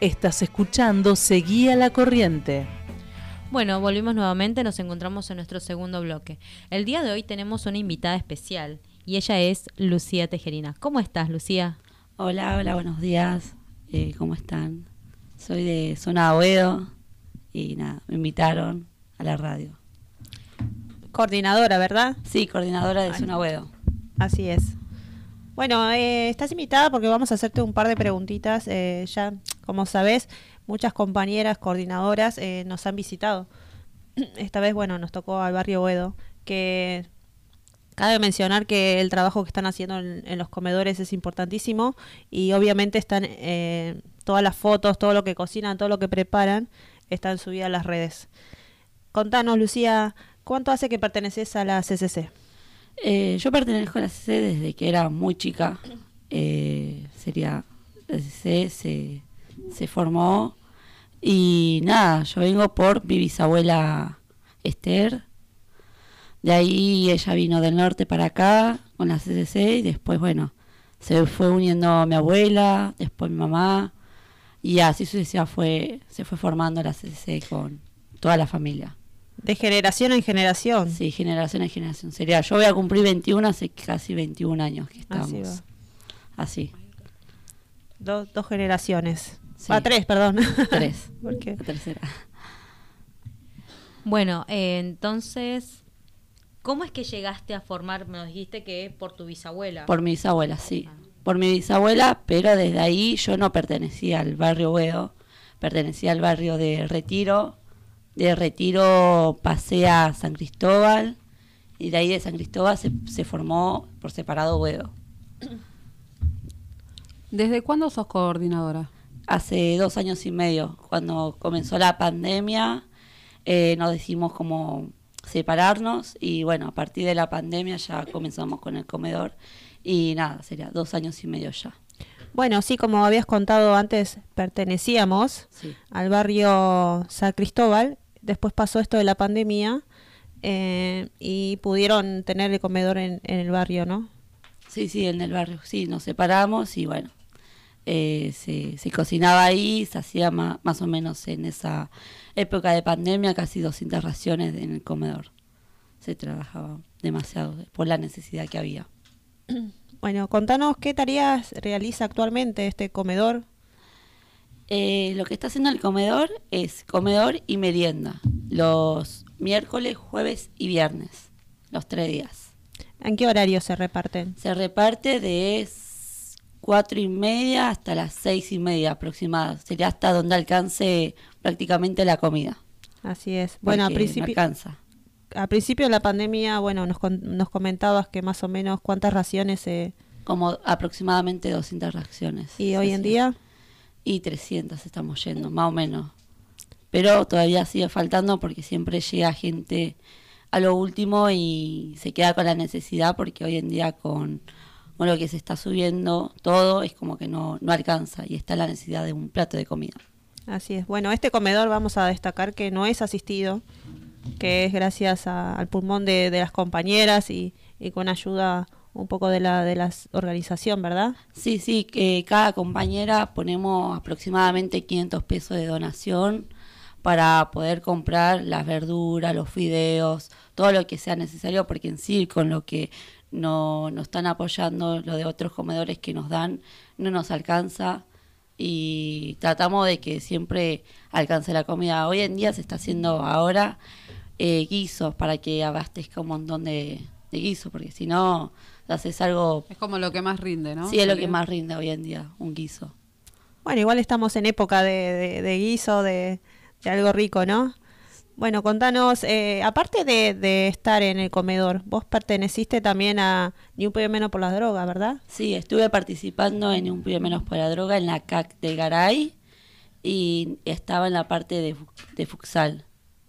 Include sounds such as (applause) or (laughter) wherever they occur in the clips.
Estás escuchando Seguía la Corriente. Bueno, volvimos nuevamente, nos encontramos en nuestro segundo bloque. El día de hoy tenemos una invitada especial y ella es Lucía Tejerina. ¿Cómo estás, Lucía? Hola, hola, buenos días. Eh, ¿Cómo están? Soy de Zona Oedo y nada, me invitaron a la radio. Coordinadora, ¿verdad? Sí, coordinadora de Zona Oedo. Así es. Bueno, eh, estás invitada porque vamos a hacerte un par de preguntitas. Eh, ya, como sabes, muchas compañeras coordinadoras eh, nos han visitado. (clears throat) Esta vez, bueno, nos tocó al barrio Oedo, que cabe mencionar que el trabajo que están haciendo en, en los comedores es importantísimo y obviamente están eh, todas las fotos, todo lo que cocinan, todo lo que preparan, están subidas a las redes. Contanos, Lucía, ¿cuánto hace que perteneces a la CCC? Eh, yo pertenezco a la CC desde que era muy chica. Eh, sería la CC se, se formó y nada, yo vengo por mi bisabuela Esther. De ahí ella vino del norte para acá con la CCC y después, bueno, se fue uniendo mi abuela, después mi mamá y así sucesivamente fue, se fue formando la CCC con toda la familia. De generación en generación. Sí, generación en generación. Sería, yo voy a cumplir 21 hace casi 21 años que estamos. Así. Así. Do- dos generaciones. Sí. Ah, tres, perdón. Tres. (laughs) Porque La tercera. Bueno, eh, entonces, ¿cómo es que llegaste a formar? Me dijiste que por tu bisabuela. Por mi bisabuela, sí. Por mi bisabuela, pero desde ahí yo no pertenecía al barrio Huedo, pertenecía al barrio de Retiro. De Retiro pasé a San Cristóbal y de ahí de San Cristóbal se, se formó por separado Huedo. ¿Desde cuándo sos coordinadora? Hace dos años y medio, cuando comenzó la pandemia, eh, nos decidimos como separarnos y bueno, a partir de la pandemia ya comenzamos con el comedor y nada, sería dos años y medio ya. Bueno, sí, como habías contado antes, pertenecíamos Sí. al barrio San Cristóbal. Después pasó esto de la pandemia eh, y pudieron tener el comedor en, en el barrio, ¿no? Sí, sí, en el barrio, sí, nos separamos y bueno, eh, se, se cocinaba ahí, se hacía ma- más o menos en esa época de pandemia casi 200 raciones en el comedor. Se trabajaba demasiado por la necesidad que había. (clears throat) Bueno, contanos qué tareas realiza actualmente este comedor. Eh, lo que está haciendo el comedor es comedor y merienda, los miércoles, jueves y viernes, los tres días. ¿En qué horario se reparten? Se reparte de cuatro y media hasta las seis y media aproximadas. Sería hasta donde alcance prácticamente la comida. Así es. Bueno, a no principio, alcanza. a principio de la pandemia, bueno, nos, nos comentabas que más o menos cuántas raciones se... Como aproximadamente 200 reacciones. ¿Y hoy en día? Y 300 estamos yendo, más o menos. Pero todavía sigue faltando porque siempre llega gente a lo último y se queda con la necesidad porque hoy en día con, con lo que se está subiendo todo es como que no, no alcanza y está la necesidad de un plato de comida. Así es. Bueno, este comedor vamos a destacar que no es asistido, que es gracias al pulmón de, de las compañeras y con ayuda un poco de la de la organización, ¿verdad? Sí, sí, que cada compañera ponemos aproximadamente 500 pesos de donación para poder comprar las verduras, los fideos, todo lo que sea necesario, porque en sí con lo que no, nos están apoyando, lo de otros comedores que nos dan, no nos alcanza y tratamos de que siempre alcance la comida. Hoy en día se está haciendo ahora eh, guisos para que abastezca un montón de, de guisos, porque si no, haces algo Es como lo que más rinde, ¿no? Sí, es lo que más rinde hoy en día, un guiso. Bueno, igual estamos en época de, de- de guiso, de, de algo rico, ¿no? Bueno, contanos, eh, aparte de, de estar en el comedor, vos perteneciste también a Ni un Pibe Menos por las Drogas, ¿verdad? Sí, estuve participando en un pibe menos por la droga en la CAC de Garay y estaba en la parte de, de futsal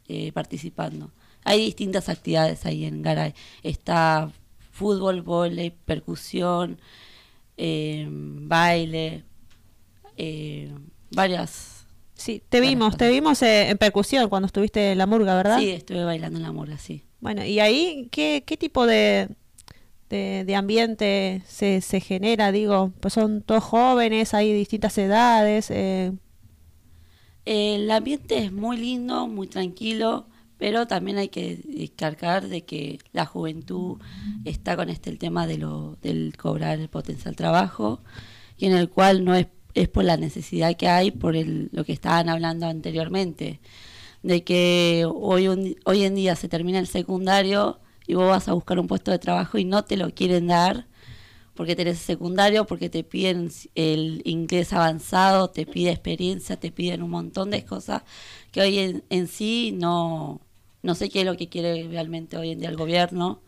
eh, participando. Hay distintas actividades ahí en Garay. Está fútbol, vóley, percusión, eh, baile, eh, varias. Sí, te varias vimos, te vimos eh, en percusión cuando estuviste en la murga, ¿verdad? Sí, estuve bailando en la murga, sí. Bueno, y ahí, ¿qué, qué tipo de, de, de ambiente se, se genera? Digo, pues son todos jóvenes, hay distintas edades. eh, El ambiente es muy lindo, muy tranquilo, pero también hay que descargar de que la juventud está con este el tema de lo, del cobrar el potencial trabajo, y en el cual no es, es por la necesidad que hay, por el, lo que estaban hablando anteriormente, de que hoy, hoy en día se termina el secundario y vos vas a buscar un puesto de trabajo y no te lo quieren dar porque tenés secundario, porque te piden el inglés avanzado, te pide experiencia, te piden un montón de cosas que hoy en sí no, no sé qué es lo que quiere realmente hoy en día el gobierno,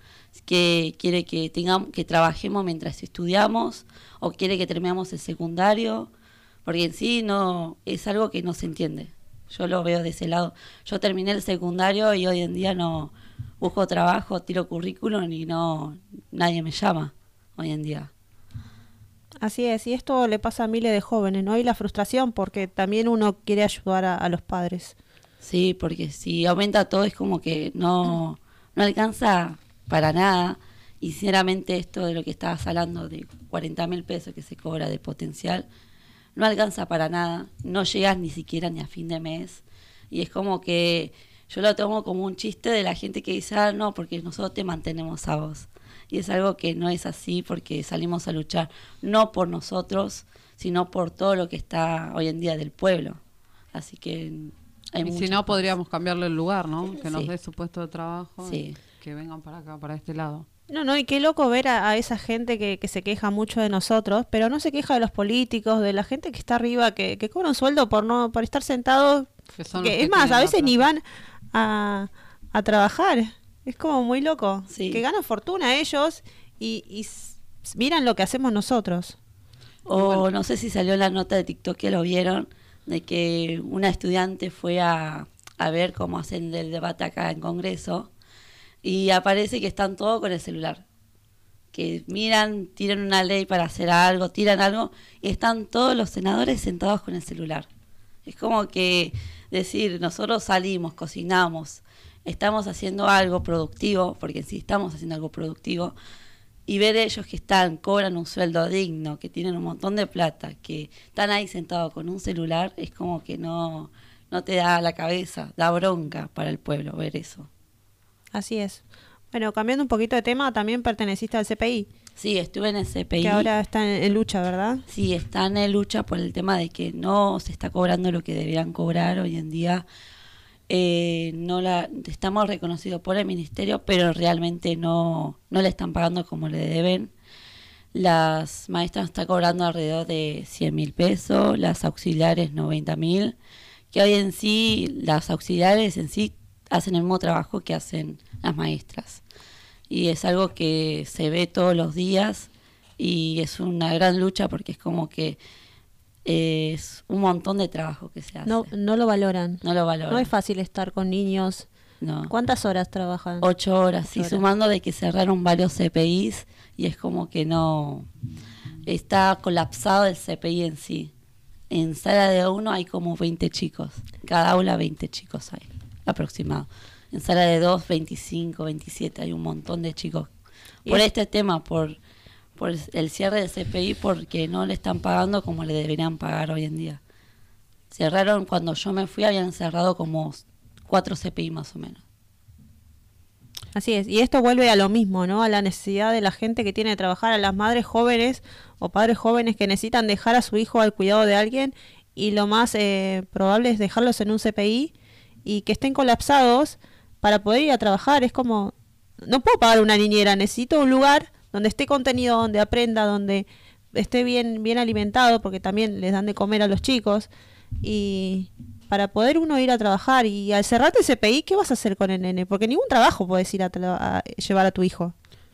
que quiere que tengamos, que trabajemos mientras estudiamos, o quiere que terminemos el secundario, porque en sí no, es algo que no se entiende. Yo lo veo de ese lado. Yo terminé el secundario y hoy en día no busco trabajo, tiro currículum y no, nadie me llama hoy en día. Así es, y esto le pasa a miles de jóvenes, ¿no? Y la frustración, porque también uno quiere ayudar a, a los padres. Sí, porque si aumenta todo es como que no, no alcanza para nada. Y sinceramente esto de lo que estabas hablando, de 40 mil pesos que se cobra de potencial, no alcanza para nada. No llegas ni siquiera ni a fin de mes. Y es como que yo lo tomo como un chiste de la gente que dice, ah, no, porque nosotros te mantenemos a vos. Y es algo que no es así porque salimos a luchar no por nosotros, sino por todo lo que está hoy en día del pueblo. Así que hay y si no, cosas. podríamos cambiarle el lugar, ¿no? Que nos Sí. dé su puesto de trabajo Sí. y que vengan para acá, para este lado. No, no, y qué loco ver a, a esa gente que, que se queja mucho de nosotros, pero no se queja de los políticos, de la gente que está arriba, que, que cobra un sueldo por no por estar sentado. Que son que los es que más, a veces ni van a, a trabajar. Es como muy loco. Sí. Que ganan fortuna ellos y, miran lo que hacemos nosotros. O no sé si salió la nota de TikTok que lo vieron, de que una estudiante fue a, a ver cómo hacen el debate acá en Congreso y aparece que están todos con el celular. Que miran, tiran una ley para hacer algo, tiran algo y están todos los senadores sentados con el celular. Es como que decir, nosotros salimos, cocinamos, estamos haciendo algo productivo, porque sí estamos haciendo algo productivo, y ver ellos que están, cobran un sueldo digno, que tienen un montón de plata, que están ahí sentados con un celular, es como que no, no te da la cabeza, da bronca para el pueblo ver eso. Así es. Bueno, cambiando un poquito de tema, también perteneciste al CPI, Sí, estuve en el CPI. que ahora está en, en lucha, ¿verdad? Sí, están en lucha por el tema de que no se está cobrando lo que deberían cobrar hoy en día. Eh, no la estamos reconocidos por el ministerio, pero realmente no, no le están pagando como le deben. Las maestras están cobrando alrededor de 100 mil pesos, las auxiliares 90 mil, que hoy en sí, las auxiliares en sí hacen el mismo trabajo que hacen las maestras. Y es algo que se ve todos los días y es una gran lucha porque es como que es un montón de trabajo que se hace. No, no lo valoran. No lo valoran. No es fácil estar con niños. No. ¿Cuántas horas trabajan? Ocho horas, Ocho horas. sumando de que cerraron varios CPIs y es como que no está colapsado el CPI en sí. En sala de uno hay como 20 chicos, cada aula 20 chicos hay, aproximado. En sala de dos, 25, 27, hay un montón de chicos. Y Por es- este tema, por, por el cierre del CPI, porque no le están pagando como le deberían pagar hoy en día. Cerraron, cuando yo me fui, habían cerrado como cuatro CPI más o menos. Así es, y esto vuelve a lo mismo, ¿no? A la necesidad de la gente que tiene que trabajar, a las madres jóvenes o padres jóvenes que necesitan dejar a su hijo al cuidado de alguien y lo más eh, probable es dejarlos en un CPI y que estén colapsados para poder ir a trabajar. Es como, no puedo pagar una niñera, necesito un lugar donde esté contenido, donde aprenda, donde esté bien, bien alimentado, porque también les dan de comer a los chicos y para poder uno ir a trabajar y al cerrarte el CPI, ¿qué vas a hacer con el nene? Porque ningún trabajo puedes ir a llevar a tu hijo.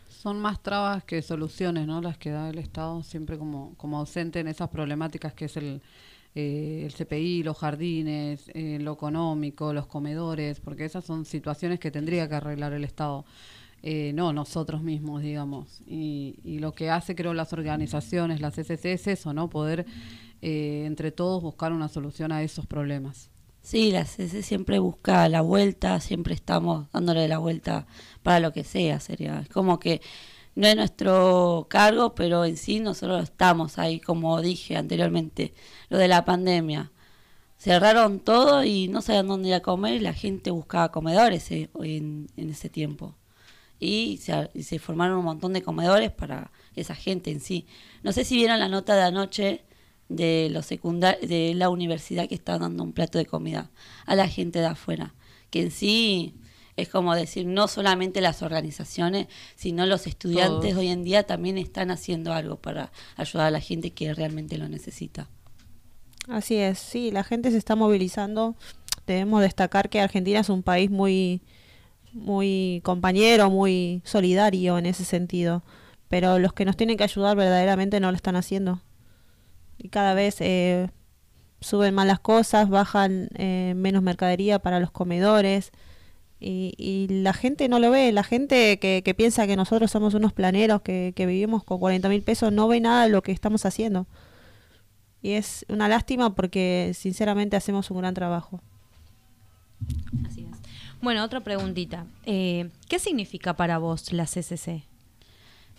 Son más trabas que soluciones, ¿no? Las que da el Estado siempre como, como ausente en esas problemáticas que es el, eh, el CPI, los jardines, eh, lo económico, los comedores, porque esas son situaciones que tendría que arreglar el Estado. Eh, no nosotros mismos, digamos. Y, y lo que hace, creo, las organizaciones, las SC, es eso, ¿no? Poder eh, entre todos buscar una solución a esos problemas. Sí, la CC siempre busca la vuelta, siempre estamos dándole la vuelta para lo que sea, sería. Es como que no es nuestro cargo, pero en sí nosotros estamos ahí, como dije anteriormente, lo de la pandemia. cerraron todo y no sabían dónde ir a comer y la gente buscaba comedores eh, en, en ese tiempo. Y se, y se formaron un montón de comedores para esa gente en sí. No sé si vieron la nota de anoche de los de la universidad que está dando un plato de comida a la gente de afuera, que en sí es como decir, no solamente las organizaciones, sino los estudiantes Todos. hoy en día también están haciendo algo para ayudar a la gente que realmente lo necesita. Así es, sí, la gente se está movilizando. Debemos destacar que Argentina es un país muy, muy compañero, muy solidario en ese sentido. Pero los que nos tienen que ayudar verdaderamente no lo están haciendo. Y cada vez eh, suben más las cosas, bajan eh, menos mercadería para los comedores. Y, la gente no lo ve, la gente que, que piensa que nosotros somos unos planeros que, que vivimos con 40 mil pesos no ve nada de lo que estamos haciendo. Y es una lástima porque sinceramente hacemos un gran trabajo. Así. Bueno, otra preguntita. Eh, ¿Qué significa para vos la CCC?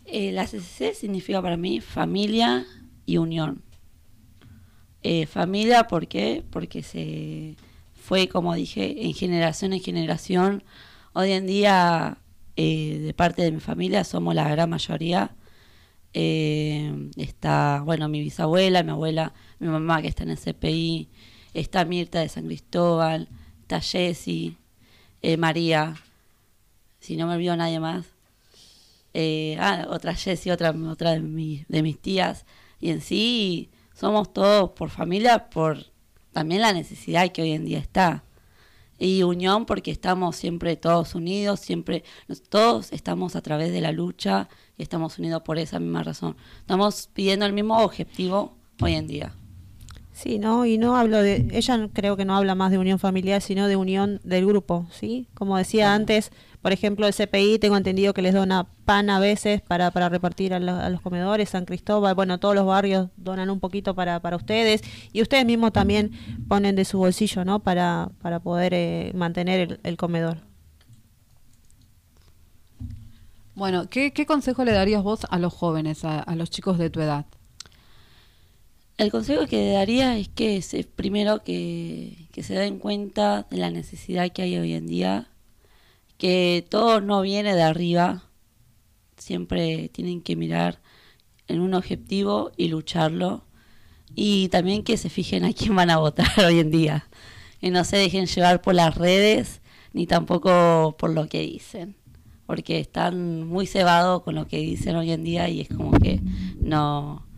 Eh, la CCC significa para mí familia y unión. Eh, familia, ¿por qué? Porque se fue, como dije, en generación en generación. Hoy en día, eh, de parte de mi familia, somos la gran mayoría. Está, bueno, mi bisabuela, mi abuela, mi mamá que está en el CPI, está Mirta de San Cristóbal, está Jessie, eh, María, si no me olvido nadie más. Eh, ah, otra Jessie, otra, otra de, mi- de mis tías. Y en sí somos todos por familia, por también la necesidad que hoy en día está. Y unión porque estamos siempre todos unidos, siempre todos estamos a través de la lucha y estamos unidos por esa misma razón. Estamos pidiendo el mismo objetivo hoy en día. Sí, ¿no? Y no hablo de... Ella creo que no habla más de unión familiar, sino de unión del grupo, ¿sí? Como decía antes, por ejemplo, el CPI, tengo entendido que les dona pan a veces para, para repartir a, lo- a los comedores, San Cristóbal, bueno, todos los barrios donan un poquito para, para ustedes y ustedes mismos también ponen de su bolsillo, ¿no? Para, para poder eh, mantener el, el comedor. Bueno, ¿qué, qué consejo le darías vos a los jóvenes, a, a los chicos de tu edad? El consejo que daría es que se, primero que, que se den cuenta de la necesidad que hay hoy en día, que todo no viene de arriba, siempre tienen que mirar en un objetivo y lucharlo, y también que se fijen a quién van a votar (laughs) hoy en día, y no se dejen llevar por las redes ni tampoco por lo que dicen, porque están muy cebados con lo que dicen hoy en día y es como que no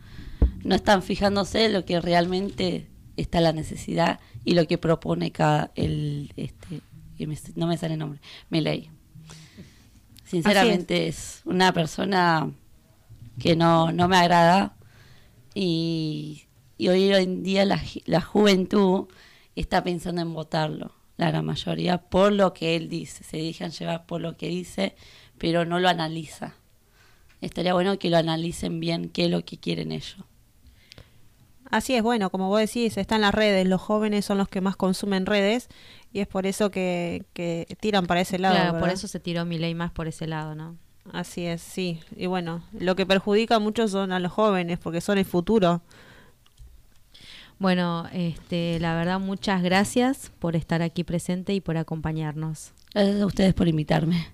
no están fijándose en lo que realmente está la necesidad y lo que propone cada el este no me sale el nombre Milei. Sinceramente es. una persona que no, no me agrada y, y hoy en día la, la juventud está pensando en votarlo la gran mayoría por lo que él dice. Se dejan llevar por lo que dice pero no lo analiza. Estaría bueno que lo analicen bien qué es lo que quieren ellos Así es, bueno, como vos decís, están las redes, los jóvenes son los que más consumen redes y es por eso que, que tiran para ese lado. claro, por eso se tiró mi ley más por ese lado, ¿no? Así es, sí. Y bueno, lo que perjudica mucho son a los jóvenes porque son el futuro. Bueno, este, la verdad, muchas gracias por estar aquí presente y por acompañarnos. Gracias a ustedes por invitarme.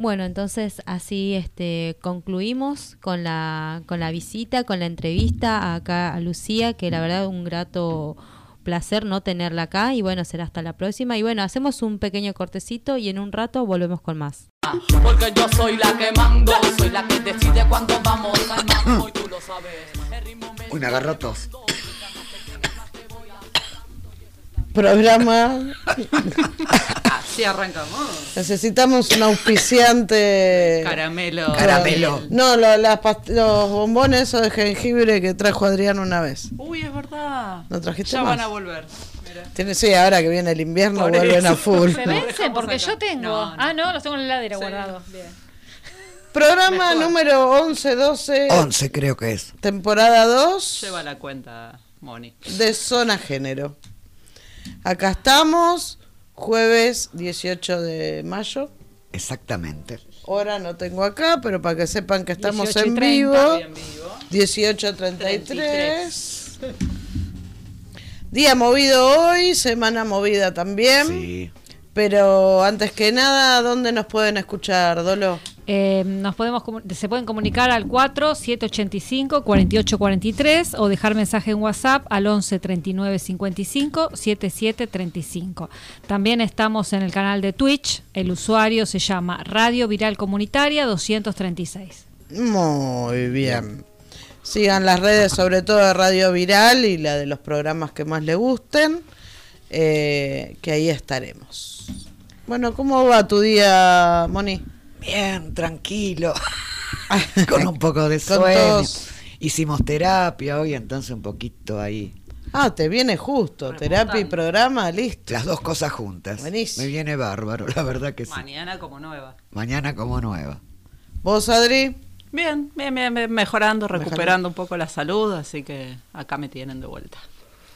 Bueno, entonces así este, concluimos con la, con la visita, con la entrevista acá a Lucía, que la verdad un grato placer no tenerla acá y bueno, será hasta la próxima. Y bueno, hacemos un pequeño cortecito y en un rato volvemos con más. Porque yo soy la que mando, soy la que decide cuándo vamos al mambo y tú lo sabes. El ritmo me Uy, me agarró tos. Programa. Así arrancamos. Necesitamos un auspiciante. Caramelo. Caramelo. No, lo- las past- los bombones esos de jengibre que trajo Adrián una vez. Uy, es verdad. ¿No trajiste Ya más? van a volver. Tiene, sí, ahora que viene el invierno Por vuelven eso. a full. (laughs) Se vencen porque yo tengo. No, no. Ah, no, los tengo en la heladera Sí. guardados. Bien. Programa número 11, 12, 11 creo que es. temporada 2 Lleva la cuenta, Moni. de Zona Género. Acá estamos, jueves 18 de mayo. Exactamente. Hora no tengo acá, pero para que sepan que estamos 18 y en 30. vivo. En vivo. 18.33. Día movido hoy, semana movida también. Sí. Pero antes que nada, ¿dónde nos pueden escuchar, Dolo? Eh, nos podemos se pueden comunicar al 4 785 4843 o dejar mensaje en WhatsApp al 11 39 55 77 35. También estamos en el canal de Twitch. El usuario se llama Radio Viral Comunitaria 236. Muy bien. Sigan las redes, sobre todo de Radio Viral y la de los programas que más le gusten, eh, que ahí estaremos. Bueno, ¿cómo va tu día, Moni? Bien, tranquilo. (laughs) Con un poco de sueño. Hicimos terapia hoy, entonces un poquito ahí. Ah, te viene justo, terapia y programa, listo. Las dos cosas juntas. Buenísimo. Me viene bárbaro, la verdad que sí. Mañana como nueva. Mañana como nueva. ¿Vos, Adri? Bien, bien, bien, bien, mejorando, recuperando un poco la salud, así que acá me tienen de vuelta.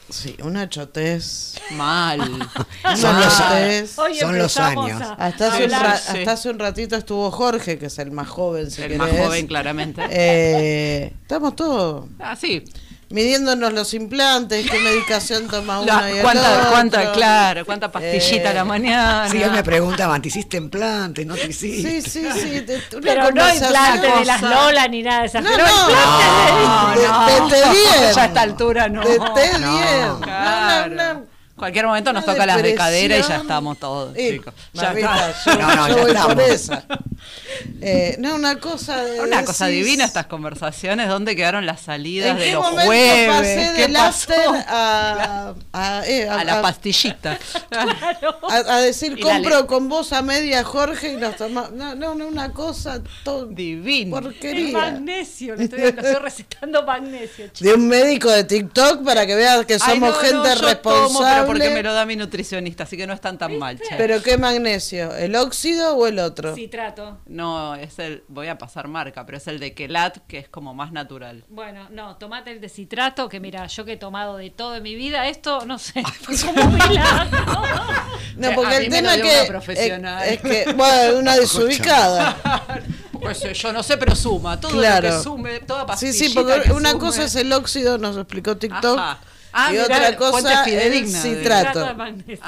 Sí, una chotez. Mal. (laughs) Son los, chotez. Hoy son los años. Hasta hace, un Sí, ra- sí. hasta hace un ratito estuvo Jorge, que es el más joven, si El más joven, claramente. Eh, estamos todos Ah, sí. Midiéndonos los implantes, qué medicación toma uno La- y el cuánta, otro. cuánta, claro, cuánta pastillita Eh, a la mañana. Sí, él me preguntaban, ¿te hiciste implante? ¿No te hiciste? Sí, sí, sí. de- una Pero no conversación- implante de las Lola ni nada de esas. No, pero no, implante de- No, de- no. de té bien. Ya a esta altura no. De té No. bien. No, Claro. no, no. Cualquier momento nos toca las de cadera y ya estamos todos, Eh, chicos. Ya está. yo, No, no, yo ya voy estamos. por esa. Eh, no, una cosa de Una cosa divina estas conversaciones. ¿Dónde quedaron las salidas ¿En de los jueves? pasé ¿Qué del pasó? a, (laughs) a, eh, a- A la pastillita. (laughs) a, a decir Y dale. compro con vos a media Jorge y nos tomamos. No, no, no, una cosa todo Divino. El porquería. magnesio, le estoy, magnesio. chicos. De un médico de TikTok para que veas que Ay, somos no, gente responsable. Porque me lo da mi nutricionista, así que no están tan mal. che. ¿Pero qué magnesio? ¿El óxido o el otro? Citrato. No, es el, voy a pasar marca, pero es el de Kelat, que es como más natural. Bueno, no, tomate el de citrato, que mira, yo que he tomado de todo en mi vida, esto, no sé, (laughs) es como un milagro. (laughs) No, A porque mí el me lo tema dio que. una profesional. Es, es que, bueno, una desubicada. (laughs) Pues yo no sé, pero suma. Todo Claro. lo que sume, toda Sí, pastillita sí, porque que una sume. cosa es el óxido, nos explicó TikTok. Ajá. Ah, y mirá, otra cosa de- citrato. De.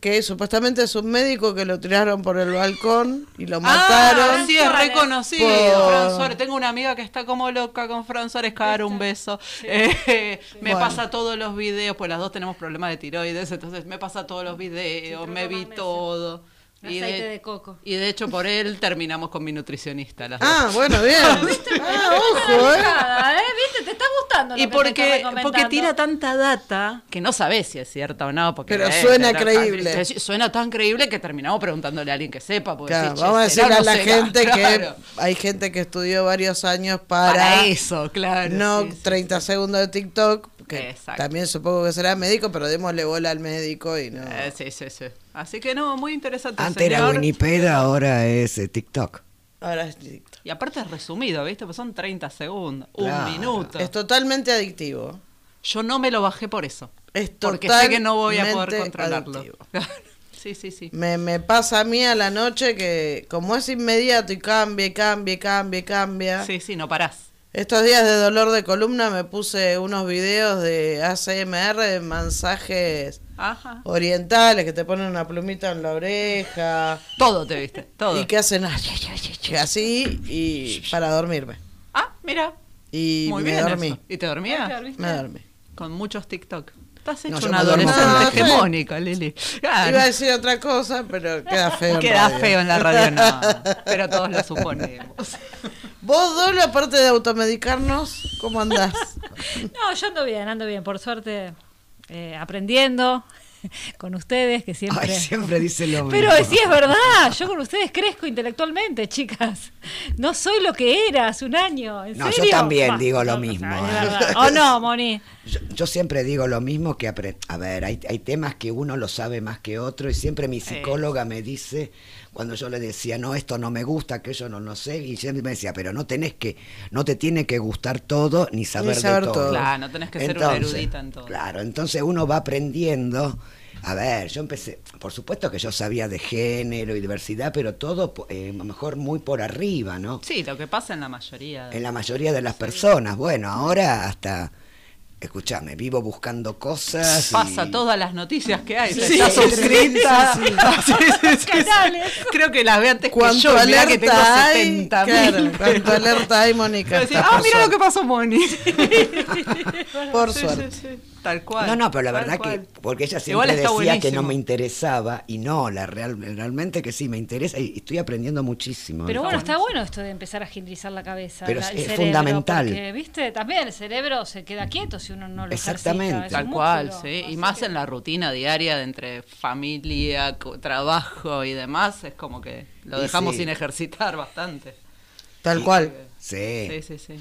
Que supuestamente es un médico que lo tiraron por el balcón y lo Ah, mataron. sí, es reconocido. Por- Fran Suárez. Tengo una amiga que está como loca con Fran Suárez, cagar un beso. Eh, (laughs) me Bueno. pasa todos los videos, pues las dos tenemos problemas de tiroides, entonces me pasa todos los videos, me vi magnesio. todo. Aceite de coco. Y de hecho por él terminamos con mi nutricionista. Las dos. Ah, bueno, bien. Ah, ojo, eh. Nada, ¿eh? ¿Viste? Te está gustando. lo Y que te está porque, recomendando. porque tira tanta data que no sabes si es cierta o no. Porque Pero eh, suena era- creíble. Suena tan creíble que terminamos preguntándole a alguien que sepa. Claro, vamos a "Che, ¿será decirle a la no será?". gente Claro. que hay gente que estudió varios años para, Para eso, claro. no sí, sí, 30 segundos de TikTok, que Exacto. también supongo que será médico, pero démosle bola al médico y no. Eh, sí, sí, sí. Así que no, muy interesante. Antes era señor. Wikipedia, ahora es eh, TikTok. Ahora es TikTok. Y aparte es resumido, ¿viste? Pues son 30 segundos, Claro. un minuto. Es totalmente adictivo. Yo no me lo bajé por eso. Es Porque sé que no voy a poder controlarlo. adictivo. (laughs) sí, sí, sí. Me, me pasa a mí a la noche que como es inmediato y cambia, y cambia, y cambia, y cambia. Sí, sí, no parás. Estos días de dolor de columna me puse unos videos de ACMR de mensajes Ajá. orientales que te ponen una plumita en la oreja Todo te viste, todo. y que hacen así y para dormirme. Ah, mira. Y Muy me bien. dormí. eso. ¿Y te dormías? Me dormí. Con muchos TikTok. Estás hecho No, una adolescente No, hegemónica, Lili. Claro. Iba a decir otra cosa, pero queda feo. Queda radio. feo en la radio, no. (laughs) Pero todos lo suponemos. Vos, Dolo, aparte de automedicarnos, ¿cómo andás? (laughs) No, yo ando bien, ando bien, por suerte, eh, aprendiendo (laughs) con ustedes, que siempre... Ay, siempre dice lo mismo. Pero sí es verdad, yo con ustedes crezco intelectualmente, chicas. No soy lo que era hace un año, ¿en No, yo también Bah, digo lo no, mismo, es ¿eh? ¿O no, Moni? (laughs) Yo, yo siempre digo lo mismo que a ver, hay, hay temas que uno lo sabe más que otro y siempre mi psicóloga me dice cuando yo le decía no esto no me gusta que yo no lo sé y siempre me decía pero no tenés que no te tiene que gustar todo ni saber, saber de todo. todo. Claro, no tenés que ser una Entonces, erudita en todo. Claro, entonces uno va aprendiendo. A ver, yo empecé, por supuesto que yo sabía de género y diversidad, pero todo po- eh, a lo mejor muy por arriba, ¿no? Sí, lo que pasa en la mayoría. de- En la mayoría de las personas. Bueno, ahora hasta escúchame, vivo buscando cosas. Pasa y- todas las noticias que hay. Sí, está suscrita. sí, sí. (laughs) Creo que las ve antes que ¿Cuánto yo. Mirá que tengo alerta hay? 70 Claro, ¿cuánto alerta hay, Mónica? Ah, mira lo que pasó, Moni. (laughs) Por Sí, suerte. sí, sí. Tal cual. No, no, pero la verdad cual. que, porque ella siempre decía que no me interesaba, y no, la real, realmente que sí, me interesa y estoy aprendiendo muchísimo. Pero bueno, está bueno esto de empezar a agilizar la cabeza. Pero la- es- el es cerebro, fundamental. Porque, viste, también el cerebro se queda quieto si uno no lo Exactamente. Tal cual, músculo. sí. Y más que- en la rutina diaria de entre familia, trabajo y demás, es como que lo dejamos sí. sin ejercitar bastante. Tal cual. Sí. Sí, sí, sí.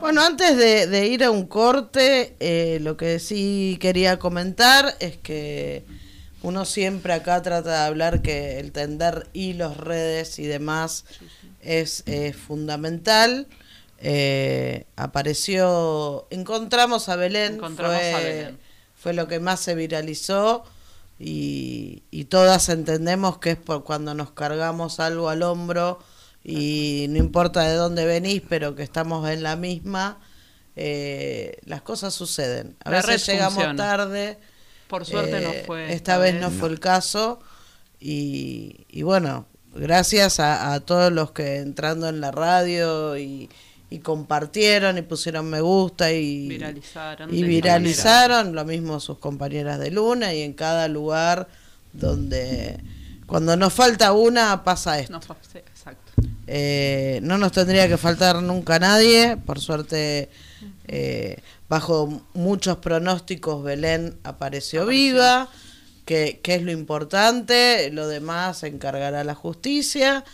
Bueno, antes de, de ir a un corte, eh, lo que sí quería comentar es que uno siempre acá trata de hablar que el tender hilos, redes y demás es eh, fundamental. Eh, apareció, encontramos a Belén, Encontramos fue, a Belén. fue lo que más se viralizó y, y todas entendemos que es por cuando nos cargamos algo al hombro y no importa de dónde venís, pero que estamos en la misma, eh, las cosas suceden. A La veces llegamos funciona. tarde. Por suerte no eh, fue Esta vez no fue el caso. Y, y bueno, gracias a, a todos los que entrando en la radio y, y compartieron y pusieron me gusta y Viralizaron y viralizaron lo mismo sus compañeras de Luna y en cada lugar donde cuando nos falta una pasa esto. Sí, exacto. Eh, no nos tendría que faltar nunca nadie, por suerte eh, bajo muchos pronósticos Belén apareció, viva, que, que es lo importante, lo demás se encargará la justicia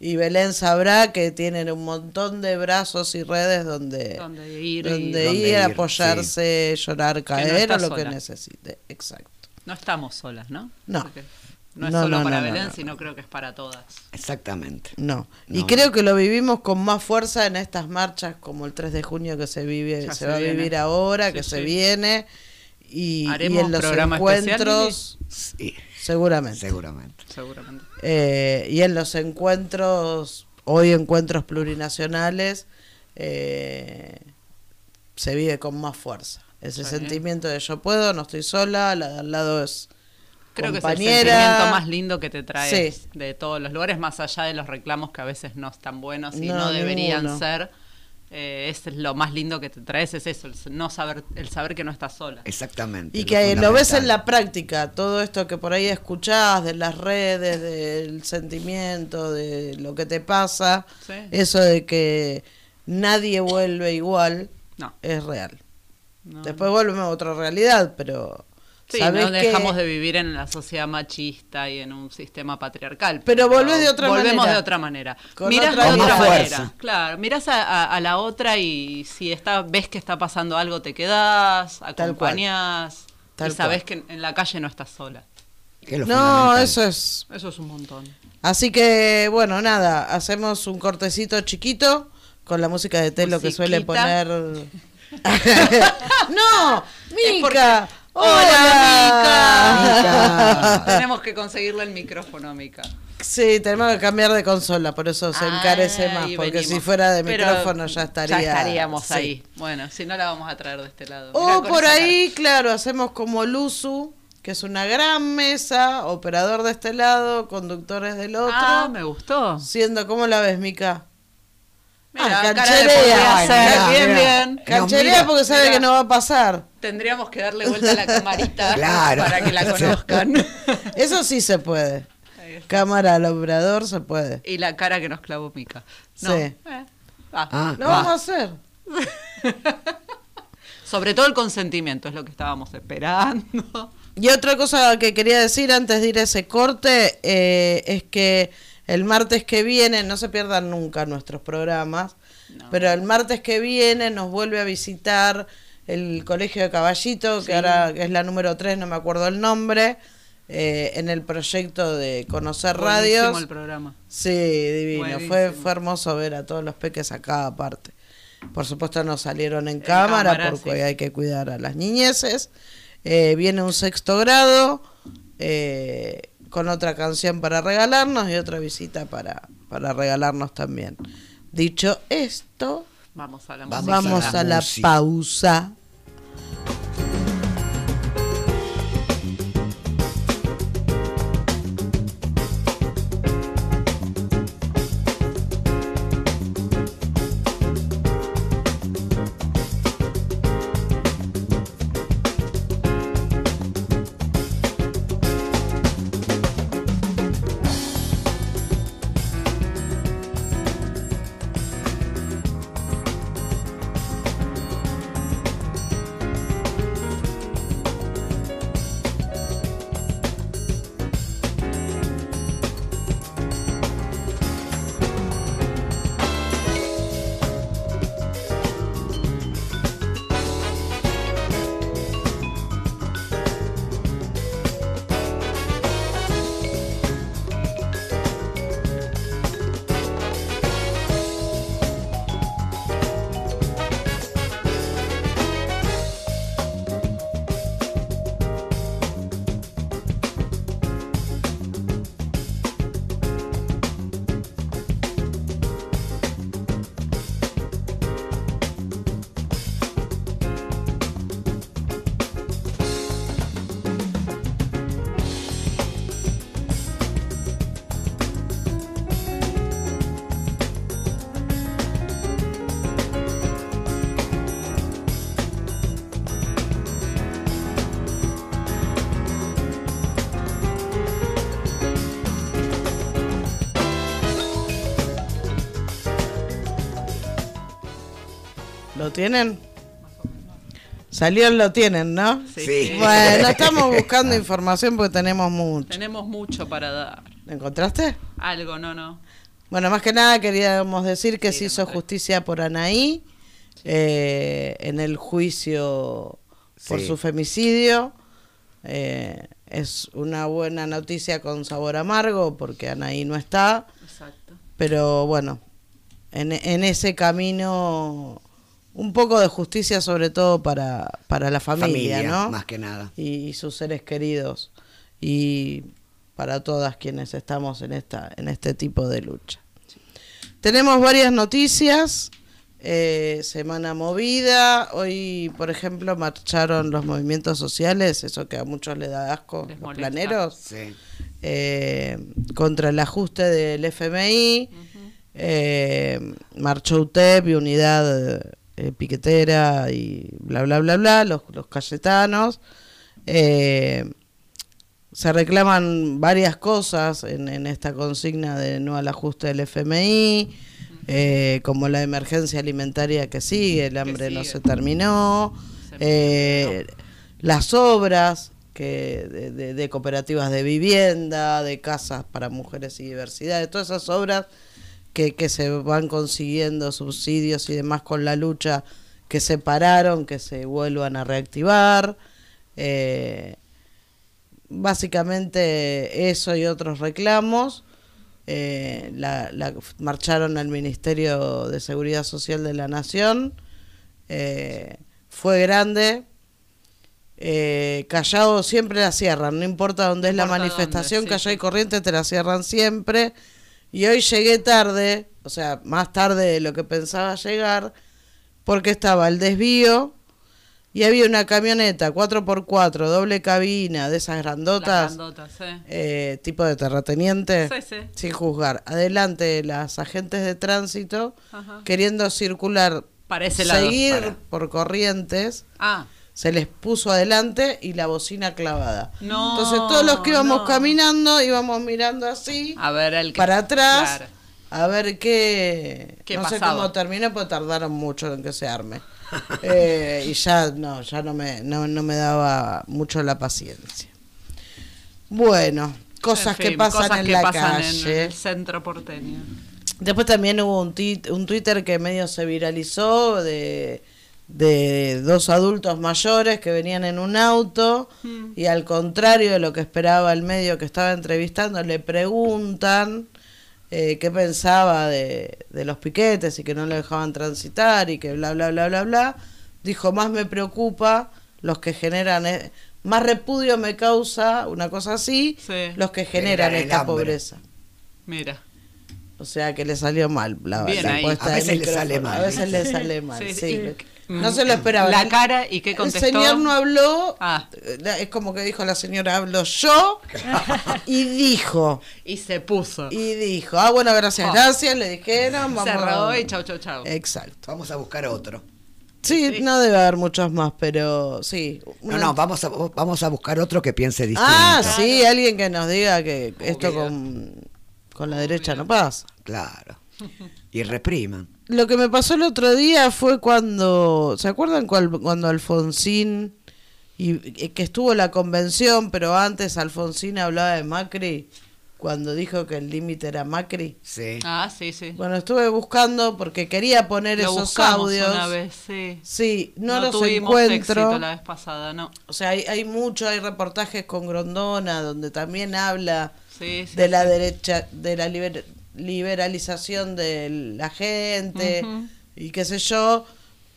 y Belén sabrá que tienen un montón de brazos y redes donde, Donde ir y- donde Donde ir, ir, apoyarse, llorar, caer o lo que necesite. Exacto. No estamos solas, ¿no? No. Porque No es No, solo no, para Belén, no. sino creo que es para todas. Exactamente. No. Y No. creo que lo vivimos con más fuerza en estas marchas como el 3 de junio que se vive, Ya se, se va a vivir ahora, Sí, que se viene. Y, y ¿Haremos en los especial, encuentros, Sí, seguramente. seguramente. Seguramente. Eh, y en los encuentros, hoy encuentros plurinacionales, eh, se vive con más fuerza. Ese Sí. sentimiento de yo puedo, no estoy sola, la de al lado es Creo que es el compañera. sentimiento más lindo que te traes Sí. de todos los lugares, más allá de los reclamos que a veces no están buenos y No, no, deberían ninguno. ser. Eh, es lo más lindo que te traes, es eso, el no saber, el saber que no estás sola. Exactamente. Y lo que lo ves en la práctica, todo esto que por ahí escuchás de las redes, del sentimiento, de lo que te pasa, Sí. eso de que nadie vuelve igual, No. es real. no, Después vuelve a otra realidad, pero Sí, sabés no que- dejamos de vivir en la sociedad machista y en un sistema patriarcal. Pero volvés de otra volvemos manera. de otra manera. Con mirás otra de otra manera. Claro, mirás a, a- a la otra y si está, ves que está pasando algo, te quedás, acompañás Tal y sabés cual. que en, en la calle no estás sola. Es No, eso es... Eso es un montón. Así que, bueno, nada, hacemos un cortecito chiquito con la música de Telo que suele Musiquita. poner... (laughs) (laughs) no, Es porque- Mica. Hola, Mica. (laughs) Tenemos que conseguirle el micrófono Mica. Sí, tenemos que cambiar de consola, por eso se encarece Ah, más, porque venimos. si fuera de Pero micrófono ya estaría. Ya estaríamos sí. ahí. Bueno, si no la vamos a traer de este lado. O con por ahí, claro, hacemos como Luzu, que es una gran mesa, operador de este lado, conductores del otro. Ah, me gustó. Siendo, ¿cómo la ves, Mica? Mira, Ah, cancherea. podría Ay, ser. mirá, bien, bien. Cancherea mira, porque sabe mira. que no va a pasar. Tendríamos que darle vuelta a la camarita (laughs) Claro. para que la conozcan. (laughs) Eso sí se puede. Cámara al operador se puede. y la cara que nos clavó Mica. No. Sí. eh, ah, Ah, Lo va. vamos a hacer. (laughs) Sobre todo el consentimiento es lo que estábamos esperando. Y otra cosa que quería decir antes de ir a ese corte eh, es que el martes que viene, no se pierdan nunca nuestros programas, pero el martes que viene nos vuelve a visitar el Colegio de Caballito, que ahora es la número 3, no me acuerdo el nombre, eh, en el proyecto de Conocer Buenísimo Radios. el programa. Sí, divino. Fue, Buenísimo. fue hermoso ver a todos los peques acá aparte. Por supuesto no salieron en, cámara, cámara, porque sí. hay que cuidar a las niñeces. Eh, viene un sexto grado eh, con otra canción para regalarnos y otra visita para, para regalarnos también. Dicho esto, Vamos a la Vamos a la pausa tienen? Salió, lo tienen, ¿no? Sí. Bueno, estamos (laughs) buscando información porque tenemos mucho. Tenemos mucho para dar. ¿Lo encontraste? Algo, no, no. Bueno, más que nada queríamos decir que se hizo justicia por Anaí eh, en el juicio por Sí. su femicidio. Eh, es una buena noticia con sabor amargo porque Anaí no está, Exacto. pero bueno, en, en ese camino un poco de justicia sobre todo para, para la familia, Familia, ¿no? más que nada. y, y sus seres queridos y para todas quienes estamos en esta en este tipo de lucha. Tenemos varias noticias, eh, semana movida, hoy por ejemplo marcharon los movimientos sociales, eso que a muchos le da asco, Les los molesta. planeros, Sí. eh, contra el ajuste del FMI, eh, marchó UTEP y Unidad eh, Piquetera y bla, bla, bla, bla, los, los cayetanos. Eh, se reclaman varias cosas en, en esta consigna de no al ajuste del FMI, eh, como la emergencia alimentaria que sigue, el hambre no se terminó, eh, las obras que de, de- de cooperativas de vivienda, de casas para mujeres y diversidad, de todas esas obras que, que se van consiguiendo subsidios y demás con la lucha que se pararon, que se vuelvan a reactivar. Eh, básicamente eso y otros reclamos. Eh, la, la- marcharon al Ministerio de Seguridad Social de la Nación. Eh, fue grande. Eh, Callao siempre la cierran, no importa dónde es la manifestación, dónde, sí, Callao y sí. Corrientes te la cierran siempre. Y hoy llegué tarde, o sea, más tarde de lo que pensaba llegar, porque estaba el desvío y había una camioneta 4x4, doble cabina, de esas grandotas, eh, tipo de terrateniente, Sí, sí. sin juzgar. Adelante las agentes de tránsito Ajá. queriendo circular, lado. seguir Para. por corrientes, Ah, se les puso adelante y la bocina clavada. No, Entonces todos los que íbamos no. caminando íbamos mirando así a ver el que... para atrás Claro. a ver qué, ¿Qué no sé cómo terminó porque tardaron mucho en que se arme (laughs) Eh, y ya no ya no me no, no me daba mucho la paciencia bueno cosas En fin, que pasan cosas en que la pasan en calle el centro porteño. Después también hubo un, un Twitter que medio se viralizó de, de dos adultos mayores que venían en un auto Mm. y al contrario de lo que esperaba el medio que estaba entrevistando, le preguntan eh, qué pensaba de, de los piquetes y que no lo dejaban transitar y que bla, bla, bla, bla, bla. Dijo, más me preocupa los que generan... eh, más repudio me causa, una cosa así, Sí. los que generan esta hambre. pobreza. Mira. O sea que le salió mal la, Bien la ahí. A de veces le sale mal, A veces le sale mal, Sí, sí. sí. No se lo esperaba. La El- cara y qué El contestó. señor no habló, Ah. eh, es como que dijo la señora, hablo yo, (laughs) y dijo, Y se puso. y dijo, ah, bueno, gracias, Oh. gracias, le dijeron, vamos Cerró a- y chau, chau, chau. Exacto. Vamos a buscar otro. Sí, Sí. no debe haber muchos más, pero sí. No, no, vamos a, vamos a buscar otro que piense distinto. Ah, sí, alguien que nos diga que esto con, con la derecha no pasa. Claro. Y repriman. Lo que me pasó el otro día fue cuando, ¿se acuerdan cual- cuando Alfonsín, y, y que estuvo la convención, pero antes Alfonsín hablaba de Macri, cuando dijo que el límite era Macri? Sí. Ah, sí, sí. Bueno, estuve buscando porque quería poner Lo esos buscamos audios. una vez, sí. Sí, no, No, los tuvimos encuentro. éxito la vez pasada, no. O sea, hay, hay mucho, hay reportajes con Grondona, donde también habla Sí, sí, de la sí. derecha, de la liber- liberalización de la gente y qué sé yo,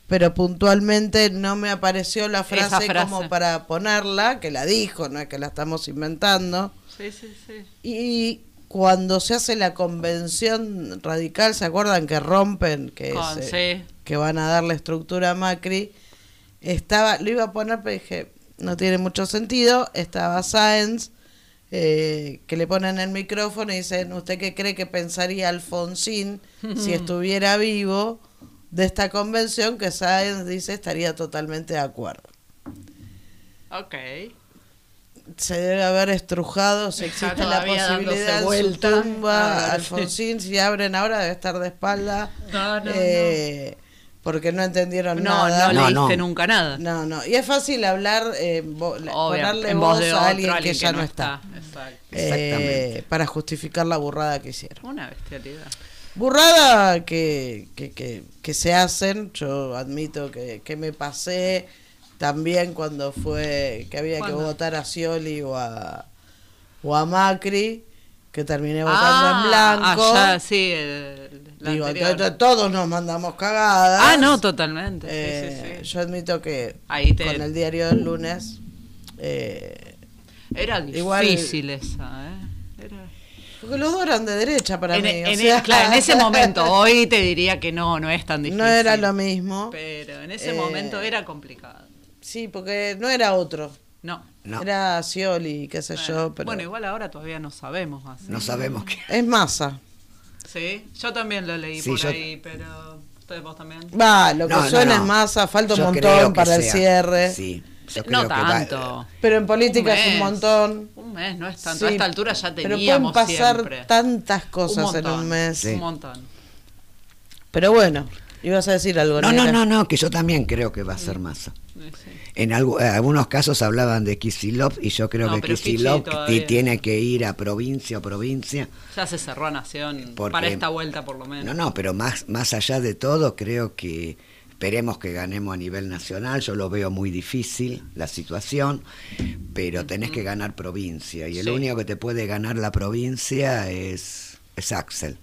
pero puntualmente no me apareció la frase, frase. como para ponerla, que la dijo, no es que la estamos inventando. Sí, sí, sí. Y cuando se hace la convención radical, ¿se acuerdan que rompen, que, Con- es, sí. que van a darle estructura a Macri? Estaba, lo iba a poner, pero dije, no tiene mucho sentido. Estaba Sáenz, eh, que le ponen el micrófono y dicen, ¿usted qué cree que pensaría Alfonsín si (laughs) estuviera vivo de esta convención? Que Sáenz dice estaría totalmente de acuerdo. Ok. Se debe haber estrujado, si existe la posibilidad vuelta. tumba, A ver. Alfonsín, si abren ahora debe estar de espalda. No, no, Eh, porque no entendieron No, nada. no, No, leíste no. nunca nada. No, no. Y es fácil hablar, eh, vo- la- Obvio, ponerle en voz a alguien que ya no está. Eh, para justificar la burrada que hicieron. Una bestialidad. Burrada que, que, que, que se hacen, yo admito que, que me pasé también cuando fue que había que votar a Scioli o a, o a Macri, que terminé votando Ah, en blanco. sí, el, Digo, todos nos mandamos cagadas. Ah, no, totalmente. sí, Eh, sí, sí. Yo admito que Ahí te- con el diario del lunes eh, Era igual- difícil esa, ¿eh? Era- porque los dos eran de derecha para En, mí. en- o sea, claro, en ese (laughs) momento, hoy te diría que no, no es tan difícil. no era lo mismo. Pero en ese Eh, momento era complicado. Sí, porque no era otro. No. No. Era Scioli, qué sé yo, pero Bueno, igual ahora todavía no sabemos así. No sabemos qué. es masa. Sí, yo también lo leí Sí, por yo- ahí, pero ustedes vos también. Va, lo que No, suena no. es masa, falta un Yo montón para el cierre. Sí, yo no va- tanto. Pero en política Un es un montón. Un mes no es tanto. Sí, a esta altura ya Pero teníamos pueden pasar siempre. tantas cosas en montón, un mes. Sí. Un montón. Pero bueno, ibas a decir algo. No, no, no, no, que yo también creo que va a ser masa. En eh, algunos casos hablaban de Kisilov y yo creo No, que Kisilov tiene que ir a provincia o provincia. Ya se cerró a Nación Porque- para esta vuelta por lo menos. No, no, pero más, más allá de todo, creo que esperemos que ganemos a nivel nacional. Yo lo veo muy difícil la situación, pero tenés que ganar provincia. Y el Sí. único que te puede ganar la provincia es, es Axel.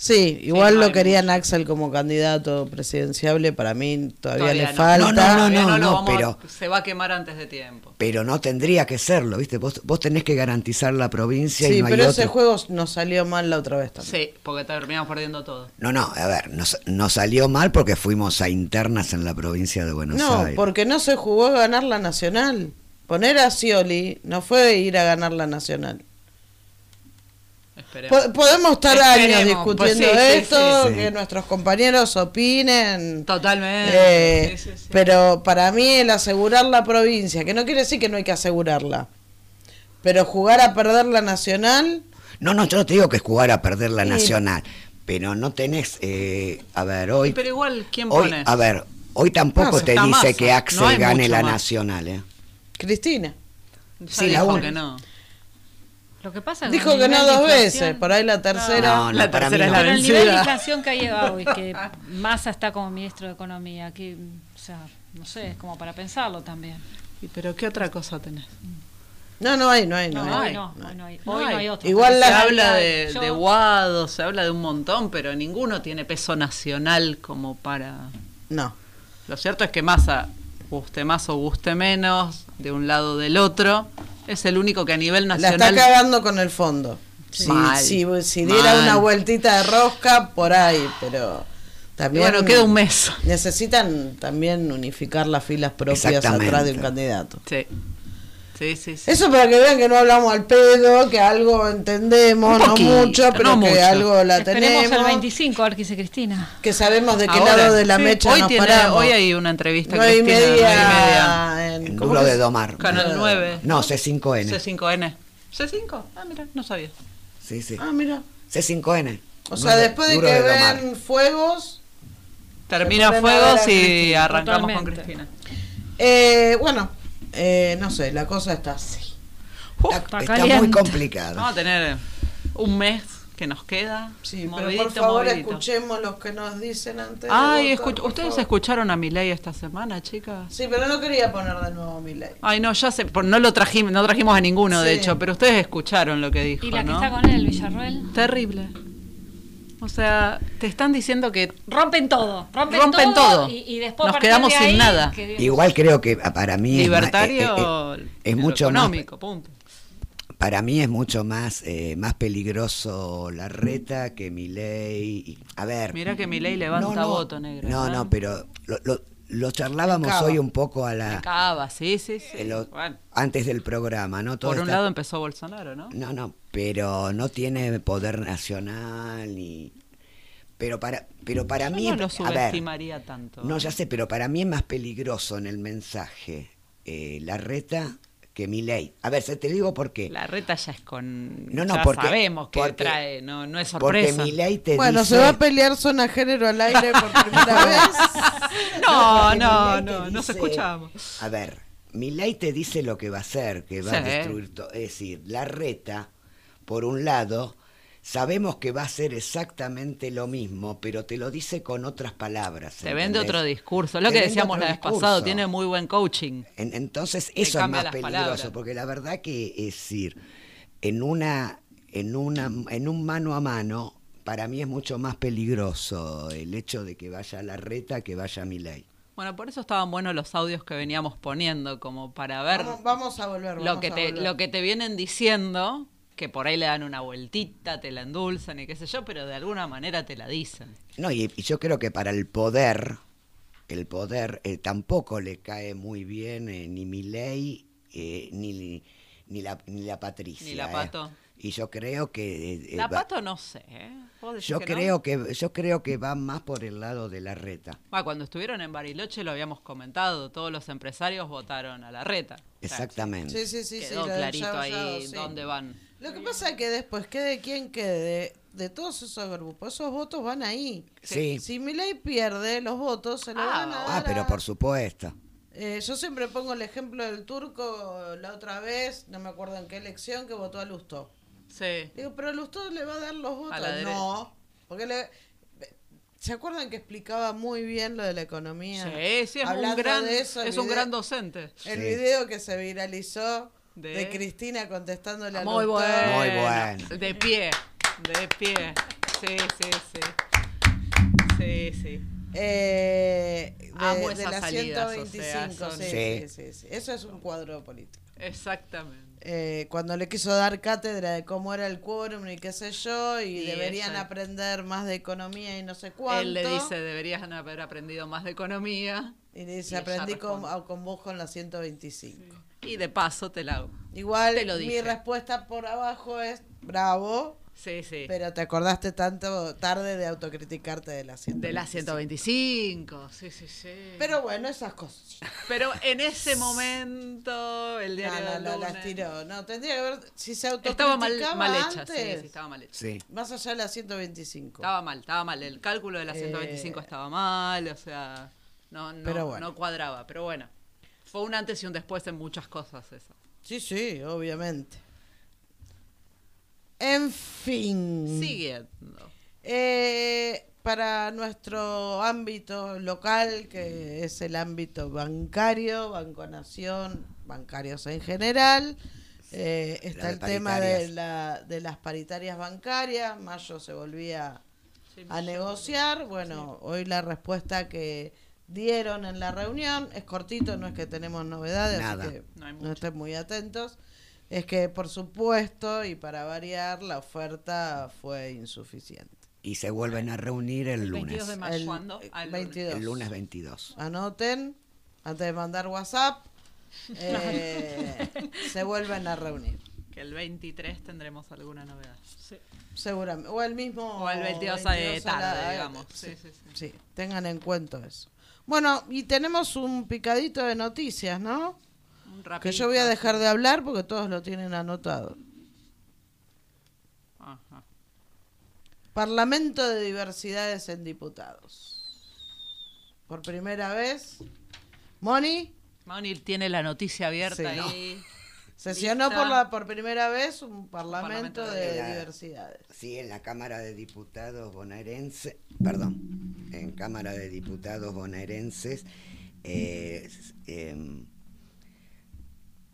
Sí, igual no lo querían Axel como candidato presidenciable, para mí todavía, Todavía le no. falta. No, no, no, no, a- pero- se va a quemar antes de tiempo. Pero no tendría que serlo, ¿viste? Vos, vos tenés que garantizar la provincia y Sí, no hay pero ese otro. juego nos salió mal la otra vez también. Sí, porque terminamos perdiendo todo. No, no, a ver, nos, nos salió mal porque fuimos a internas en la provincia de Buenos No, Aires. porque no se jugó a ganar la nacional. Poner a Scioli no fue ir a ganar la nacional. Po- podemos estar años discutiendo pues sí, sí, esto, sí. que nuestros compañeros opinen. Totalmente. Eh, Sí, sí, sí. Pero para mí el asegurar la provincia, que no quiere decir que no hay que asegurarla, pero jugar a perder la nacional, No, no, yo no te digo que es jugar a perder la nacional, pero no tenés, eh, a ver, hoy, Pero igual, ¿quién hoy, pone? a ver, hoy tampoco te dice que Axel no gane la más. nacional, ¿eh? Cristina. Ya sí, la dijo una. que no. Lo que pasa Dijo que no dos veces, por ahí la tercera. No, no, La para mí tercera es no. la Pero el nivel de vencida. inflación que ha llegado hoy, que (laughs) Massa está como ministro de Economía, que, o sea, no sé, es como para pensarlo también. ¿Y pero qué otra cosa tenés? No, no hay, no hay, no, No, hay. hoy no, hoy no hay, hoy no hay otro. Igual se la- habla de, Yo- de Guado, se habla de un montón, pero ninguno tiene peso nacional como para... No. Lo cierto es que Massa, guste más o guste menos, de un lado o del otro, es el único que a nivel La nacional... está cagando con el fondo. Si, Mal, si, si diera mal. una vueltita de rosca, por ahí, pero también... bueno, queda un mes. Necesitan también unificar las filas propias atrás de un candidato. Sí. Sí, sí, sí. Eso para que vean que no hablamos al pedo, que algo entendemos, no mucho, pero no que mucho. algo la Esperemos tenemos. el 25, a ver qué dice Cristina. Que sabemos de qué Ahora, lado de la sí, mecha hoy nos tiene- paramos. Hoy hay una entrevista y Cristina, media, media. en- En ¿cómo Duro que de Domar. Canal 9. No, C5N. C5N. ¿C5? Ah, mira, no sabía. Sí, sí. Ah, mira. C5N. O sea, Duro- después de que Domar. ven fuegos, Termina Fuegos y arrancamos con. Cristina. eh, bueno, eh, no sé, la cosa está así. Uf, Está, Está está muy caliente. complicado. vamos a tener un mes que nos queda. Sí, pero movidito, por favor movidito. escuchemos lo que nos dicen antes. de Ay, votar, escuch- por ¿ustedes favor. escucharon a Milei esta semana, chicas? Sí, pero no quería poner de nuevo mi ley. Ay, no, ya sé, por- no lo trajimos, no trajimos a ninguno, de hecho, pero ustedes escucharon lo que dijo, Y la que ¿no? está con él, Villarruel. Terrible. O sea, te están diciendo que Rompen todo, rompen, Rompen todo, todo. Y, y después Nos quedamos de sin nada. que Igual creo que para mí es, ma- libertario eh, eh, es mucho más económico, punto. para mí es mucho más eh, más peligroso la reta que mi ley. A ver. Mira que Milei levanta no, no, voto negro. No, ¿eh? no, pero lo, lo- lo charlábamos hoy un poco a la Acaba, sí, sí, sí. lo- Bueno, antes del programa, ¿no? Todo por un está- lado empezó Bolsonaro, ¿no? No, no, pero no tiene poder nacional ni pero para pero para Yo mí no lo a ver, subestimaría tanto. no, ya sé, pero para mí es más peligroso en el mensaje eh, la reta que mi ley. A ver, se te digo por qué. La reta ya es con. No, no, ya porque- sabemos que porque- trae, no, no es Porque sorpresa. mi ley te Bueno, dice... se va a pelear zona género al aire por primera (laughs) vez. (laughs) No, porque no, no, nos dice- escuchamos. A ver, mi ley te dice lo que va a hacer, que va a destruir todo. Es decir, la reta, por un lado, sabemos que va a ser exactamente lo mismo, pero te lo dice con otras palabras. Te vende ¿entendés? otro discurso. Lo Te que decíamos la vez discurso. pasado, tiene muy buen coaching. En- entonces Te eso es más peligroso, palabras. porque la verdad que es decir, en una, en una, en un mano a mano, para mí es mucho más peligroso el hecho de que vaya la reta que vaya mi ley. Bueno, por eso estaban buenos los audios que veníamos poniendo, como para ver Vamos, vamos a volver. lo vamos que a te volver. lo que te vienen diciendo, que por ahí le dan una vueltita, te la endulzan y qué sé yo, pero de alguna manera te la dicen. No, y, y yo creo que para el poder, el poder eh, tampoco le cae muy bien eh, ni mi ley ni, ni, la, ni la Patricia. Ni la eh. Pato. Y yo creo que... eh, La va- pato no sé, ¿eh? ¿Vos decís yo que no? creo que yo creo que va más por el lado de la reta. Ah, cuando estuvieron en Bariloche lo habíamos comentado, todos los empresarios votaron a la reta. O sea, Exactamente. Sí, sí, sí. quedó clarito ahí sí. dónde van. Lo que pasa es que después, quede quien quede, de todos esos grupos, esos votos van ahí. Sí. Si Milei pierde, los votos se lo van a dar Ah, pero por supuesto. Eh, yo siempre pongo el ejemplo del turco la otra vez, no me acuerdo en qué elección, que votó a Lustó. Sí. Digo, pero Lustó le va a dar los votos. no, porque le... ¿Se acuerdan que explicaba muy bien lo de la economía? Sí, sí, es un gran, de eso, es un gran docente. El Sí. video que se viralizó de, De- Cristina contestándole a Muy Lustó. bueno. Muy bueno. De pie, de pie. Sí, sí, sí. Sí, sí. Eh, de, Amo de esas la salidas, o 125, sea, son- sí, Sí. sí, sí, sí. Eso es un cuadro político. Exactamente. Eh, cuando le quiso dar cátedra de cómo era el quórum y qué sé yo, y, Y deberían ella- aprender más de economía y no sé cuánto. Él le dice, deberías haber aprendido más de economía. y le dice, y aprendí con, a- con vos con la 125. Y de paso te la hago. Igual Te lo mi respuesta por abajo es bravo, Sí, sí. pero te acordaste tanto tarde de autocriticarte de la 125. de la 125. Sí, sí, sí. Pero bueno, esas cosas. Pero en ese momento, el No, diario no, no, lunes- las tiró. No, tendría que haber. Si se Estaba mal, autocriticaba mal hecha, antes, sí, sí, estaba mal hecha. Sí. Más allá de la 125. Estaba mal, estaba mal. El cálculo de la Eh, 125 estaba mal, o sea, no, no, Pero bueno. no cuadraba. Pero bueno, fue un antes y un después en muchas cosas eso. Sí, sí, obviamente. En fin. Siguiendo. Eh, para nuestro ámbito local, que es el ámbito bancario, Banco Nación, bancarios en general, eh, está el tema de, la, de las paritarias bancarias. Mayo se volvía Sí, a negociar. Bueno, hoy la respuesta que dieron en la reunión es cortito, no es que tenemos novedades, Nada. así que No estén muy atentos. Es que, por supuesto, y para variar, la oferta fue insuficiente. Y se vuelven a reunir el, El lunes. 22 de mayo, El- ¿cuándo? eh, el lunes. 22. El lunes 22. Anoten, antes de mandar WhatsApp, (laughs) eh, se vuelven a reunir. Que el 23 tendremos alguna novedad. Seguramente. O el mismo. O el 22 de 22 a la- tarde, digamos. Sí, sí, sí. Sí, tengan en cuenta eso. Bueno, y tenemos un picadito de noticias, ¿no? Un Que yo voy a dejar de hablar porque todos lo tienen anotado. Ajá. Parlamento de Diversidades en Diputados. Por primera vez, Moni Moni tiene la noticia abierta Sí, ahí. Sesionó por, la, por primera vez un Parlamento, Parlamento de de la- Diversidades. Sí, en la Cámara de Diputados bonaerense, perdón, en Cámara de Diputados bonaerenses eh, em,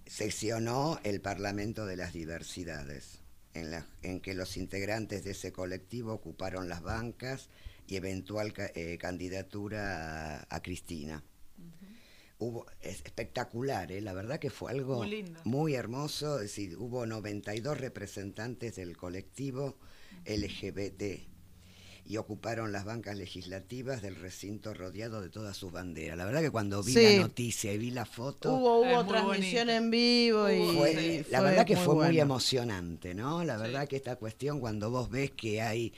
seccionó el Parlamento de las Diversidades, en, la- en que los integrantes de ese colectivo ocuparon las bancas y eventual eh, candidatura a, a Cristina. Hubo, es espectacular, ¿eh? la verdad que fue algo Muy lindo. muy hermoso, es decir, hubo 92 representantes del colectivo LGBT y ocuparon las bancas legislativas del recinto rodeado de todas sus banderas. La verdad que cuando vi Sí. la noticia y vi la foto, Hubo, hubo transmisión bonito. en vivo y, fue- la verdad que fue muy emocionante, ¿no? La verdad que esta cuestión cuando vos ves que hay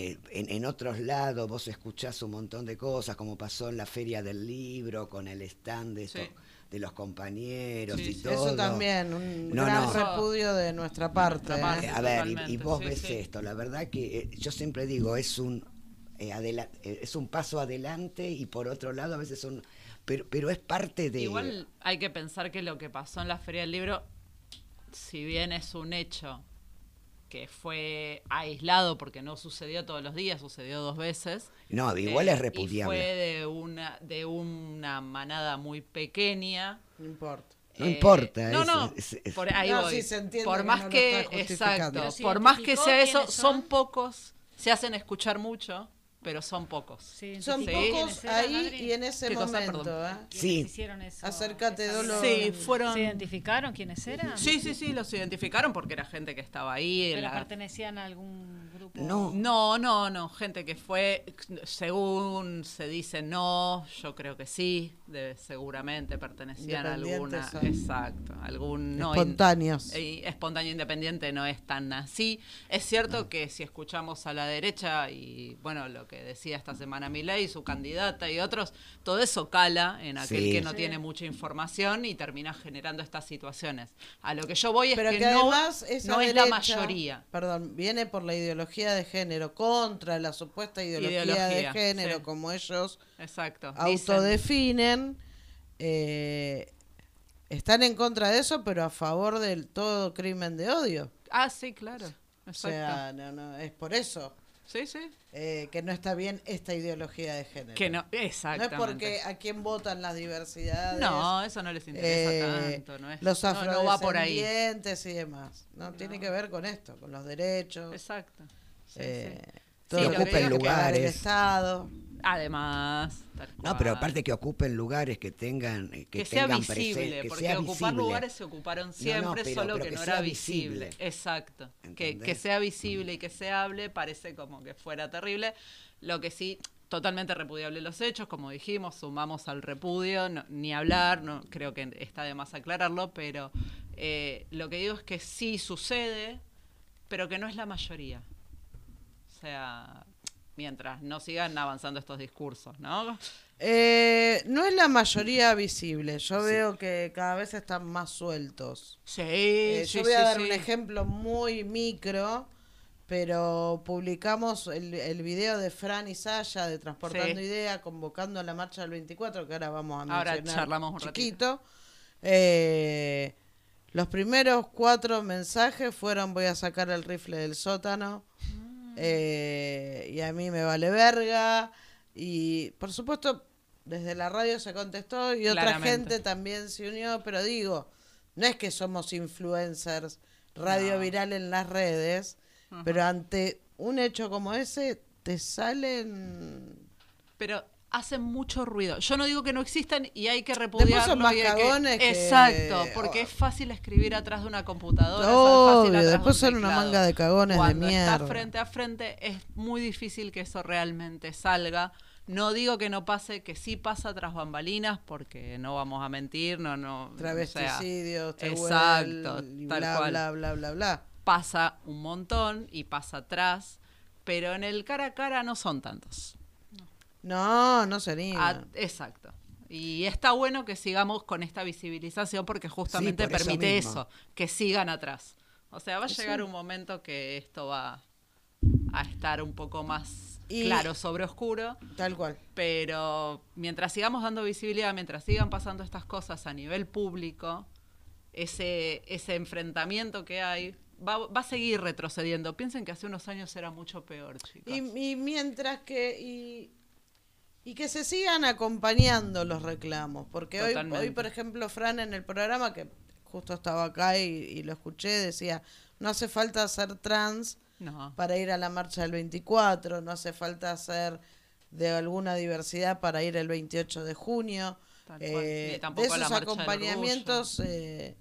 eh, en, en otros lados, vos escuchás un montón de cosas, como pasó en la Feria del Libro, con el stand de esto, Sí. de los compañeros Sí, y sí. todo. Eso también, un No, gran no. repudio de nuestra parte. nuestra parte. ¿eh? A ver, y- vos sí, ves sí. esto, la verdad que eh, yo siempre digo, es un eh, adela- eh, es un paso adelante y por otro lado a veces son pero pero es parte de Igual hay que pensar que lo que pasó en la Feria del Libro, si bien es un hecho que fue aislado porque no sucedió todos los días, sucedió dos veces. No, igual eh, es Y repudiable. fue de una, de una manada muy pequeña. No importa. No Eh, importa, No, es- no, es- es- por ahí No, voy. sí, se entiende por que más que, exacto, por más que sea eso, son. pocos, se hacen escuchar mucho, pero son pocos. Sí, Son pocos ahí y en ese momento. ¿eh? ¿Quiénes Sí. hicieron eso? Acércate, Esa- Dolo. Sí, fueron... ¿Se identificaron quiénes eran? Sí, sí, sí, los identificaron porque era gente que estaba ahí. ¿Pero la- pertenecían a algún grupo? No. No, no, no, gente que fue, según se dice no, yo creo que sí, de- seguramente pertenecían a alguna, exacto, algún no Espontáneos. y espontáneo independiente no es tan así. Es cierto que si escuchamos a la derecha y bueno, lo que decía esta semana Milei, su candidata y otros, todo eso cala en aquel Sí. que no Sí. tiene mucha información y termina generando estas situaciones. A lo que yo voy es Pero que, que, no, además esa no es la mayoría. Perdón, viene por la ideología de género, contra la supuesta ideología, Ideología, de género, sí. como ellos Exacto. autodefinen. eh, están en contra de eso, pero a favor del todo crimen de odio. Ah, sí, claro. O Exacto. sea, no, no, es por eso sí, sí. eh, que no está bien esta ideología de género. Que no, No es exactamente. porque a quién votan las diversidades. No, eso no les interesa eh, tanto. No es, los no, no va por ahí. afrodescendientes y demás. No, tiene que ver con esto, con los derechos. Exacto. Sí, eh, sí. todo Sí, lo que el lugares. Estado. Además. No, pero aparte que ocupen lugares que tengan eh, que, que, sea tengan visible, que porque sea ocupar visible. lugares se ocuparon siempre, pero- solo pero que, que no era visible. visible. Exacto. Que, sea visible y que se hable parece como que fuera terrible. Lo que sí, totalmente repudiable los hechos, como dijimos, sumamos al repudio, no- ni hablar, no creo que está de más aclararlo, pero eh, lo que digo es que sí sucede, pero que no es la mayoría. O sea, mientras no sigan avanzando estos discursos, ¿no? Eh, no es la mayoría visible. Yo veo que cada vez están más sueltos. Sí, Eh, sí, yo voy a sí, dar un ejemplo muy micro, pero publicamos el, el video de Fran y Saya de Transportando. Idea convocando a la marcha del 24, que ahora vamos a Ahora mencionar charlamos un chiquito. Eh, los primeros cuatro mensajes fueron voy a sacar el rifle del sótano Mm. Eh, y a mí me vale verga y por supuesto desde la radio se contestó y otra Claramente. gente también se unió, pero digo, no es que somos influencers radio No. viral en las redes, pero ante un hecho como ese te salen pero hacen mucho ruido. Yo no digo que no existan y hay que repudiarlo. son más y hay que- que- Exacto, porque oh. es fácil escribir atrás de una computadora. es Obvio, fácil después son una manga de cagones de mierda. estás frente a frente es muy difícil que eso realmente salga. No digo que no pase, que sí pasa tras bambalinas, porque no vamos a mentir, no, no. o sea, travesticidios, exacto, y tal bla, cual. bla, bla, bla, bla. pasa un montón y pasa atrás, pero en el cara a cara no son tantos. No, no sería. Ah, exacto. Y está bueno que sigamos con esta visibilización porque justamente por permite eso, que sigan atrás. O sea, va a llegar un momento que esto va a estar un poco más Y- claro sobre oscuro, Tal cual. pero mientras sigamos dando visibilidad, mientras sigan pasando estas cosas a nivel público, ese, ese enfrentamiento que hay va, va a seguir retrocediendo. Piensen que hace unos años era mucho peor, chicos. Y, y mientras que. Y, y que se sigan acompañando los reclamos. Porque hoy, hoy, por ejemplo, Fran en el programa, que justo estaba acá y, y lo escuché, decía: no hace falta ser trans no. para ir a la marcha del 24, no hace falta ser de alguna diversidad para ir el 28 de junio. Tal cual. Eh, de esos acompañamientos eh,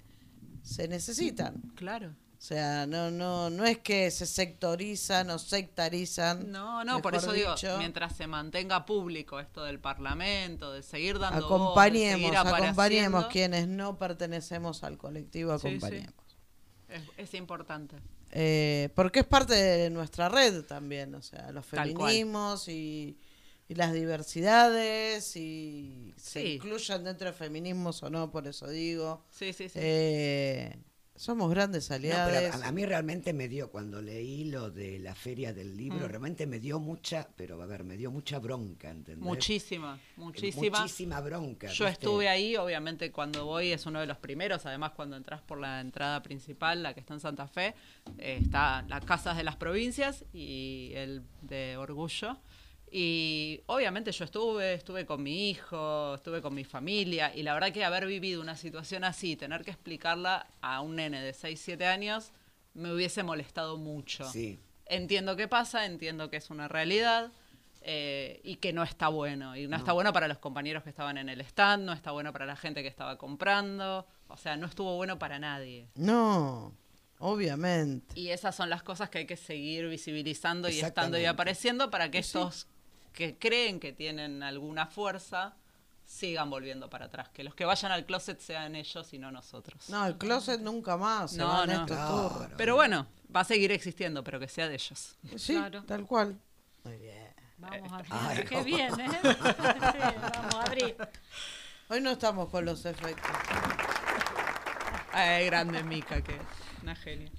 se necesitan. Claro. O sea, no, no, no es que se sectorizan o sectarizan. No, no, por eso digo, mientras se mantenga público esto del Parlamento, de seguir dando acompañemos, voz, seguir acompañemos quienes no pertenecemos al colectivo, Sí, sí. acompañemos. Es, es importante. Eh, porque es parte de nuestra red también, o sea, los feminismos y y las diversidades y se Sí. incluyan dentro de feminismos o no, por eso digo. Sí, sí, sí. Eh, somos grandes No, aliados. pero a, a mí realmente me dio, cuando leí lo de la feria del libro, Mm. realmente me dio mucha, pero a ver, me dio mucha bronca, ¿entendés? Muchísima, muchísima. Muchísima bronca. Yo ¿viste? estuve ahí, obviamente cuando voy es uno de los primeros, además cuando entras por la entrada principal, la que está en Santa Fe, eh, está las casas de las provincias y el de Orgullo. Y obviamente yo estuve, estuve con mi hijo, estuve con mi familia y la verdad que haber vivido una situación así, tener que explicarla a un nene de 6, 7 años, me hubiese molestado mucho. Sí. Entiendo qué pasa, entiendo que es una realidad eh, y que no está bueno. Y no, está bueno para los compañeros que estaban en el stand, no está bueno para la gente que estaba comprando. O sea, no estuvo bueno para nadie. No, obviamente. Y esas son las cosas que hay que seguir visibilizando y estando y apareciendo para que estos que creen que tienen alguna fuerza sigan volviendo para atrás. Que los que vayan al closet sean ellos y no nosotros. No, el closet nunca más. se No, van no. estos Claro. turros. Pero bueno, va a seguir existiendo, pero que sea de ellos. Sí, Claro. tal cual. Muy bien. Vamos a Ay, Qué bien, ¿eh? (laughs) Sí, vamos a abrir. Hoy no estamos con los efectos. Ay, grande Mica, que una genia.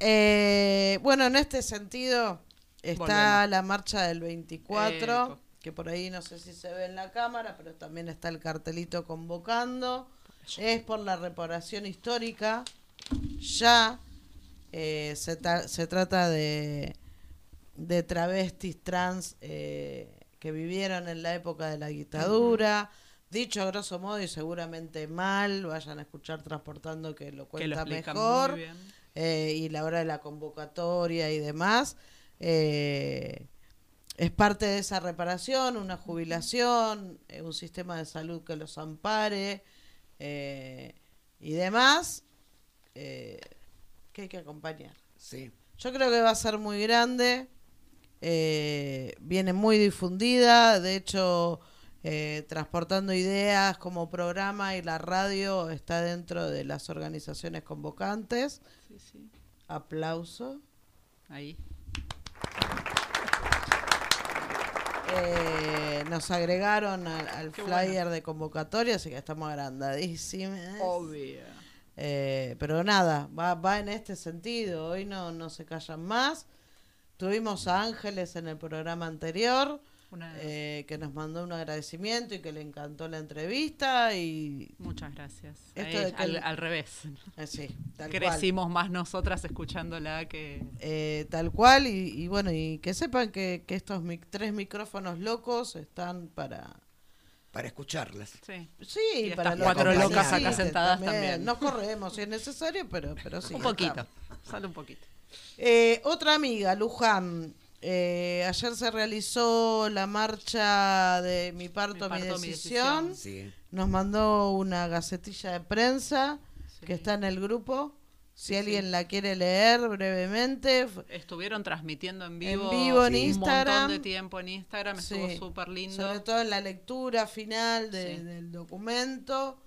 Eh, bueno, en este sentido está Volvemos. la marcha del 24, Eco. que por ahí no sé si se ve en la cámara, pero también está el cartelito convocando. Es por la reparación histórica. Ya eh, se, ta- se trata de, de travestis trans eh, que vivieron en la época de la dictadura. Dicho a grosso modo y seguramente mal, vayan a escuchar Transportando que lo Que lo cuenta mejor eh, y la hora de la convocatoria y demás. Eh, es parte de esa reparación, una jubilación, eh, un sistema de salud que los ampare eh, y demás, eh, que hay que acompañar. Sí. Yo creo que va a ser muy grande, eh, viene muy difundida, de hecho, eh, transportando ideas como programa y la radio está dentro de las organizaciones convocantes. Sí, sí. Aplauso. Ahí. Eh, nos agregaron al, flyer bueno. de convocatoria, así que estamos agrandadísimos. Obvio. Eh, pero nada, va, va en este sentido. Hoy no, no se callan más. Tuvimos a Ángeles en el programa anterior, Una- eh, que nos mandó un agradecimiento y que le encantó la entrevista. Y Muchas gracias. Esto de que al, revés. eh, sí, tal cual. Crecimos más nosotras escuchándola que... Eh, tal cual. Y, y bueno, y que sepan que, que estos mic- tres micrófonos locos están para. Para escucharlas. Sí. Sí, Y para estas cuatro locas acá sentadas también. Nos corremos si es necesario, pero, pero sí. un poquito. estamos. Sale un poquito. Eh, otra amiga, Luján. Eh, ayer se realizó la marcha de Mi parto, mi, parto, mi decisión. decisión. Sí. Nos mandó una gacetilla de prensa Sí. que está en el grupo. Si Sí, alguien sí. la quiere leer brevemente. Estuvieron transmitiendo en vivo, vivo en un Instagram. montón de tiempo en Instagram. Estuvo súper lindo. Sobre todo en la lectura final de- Sí. del documento.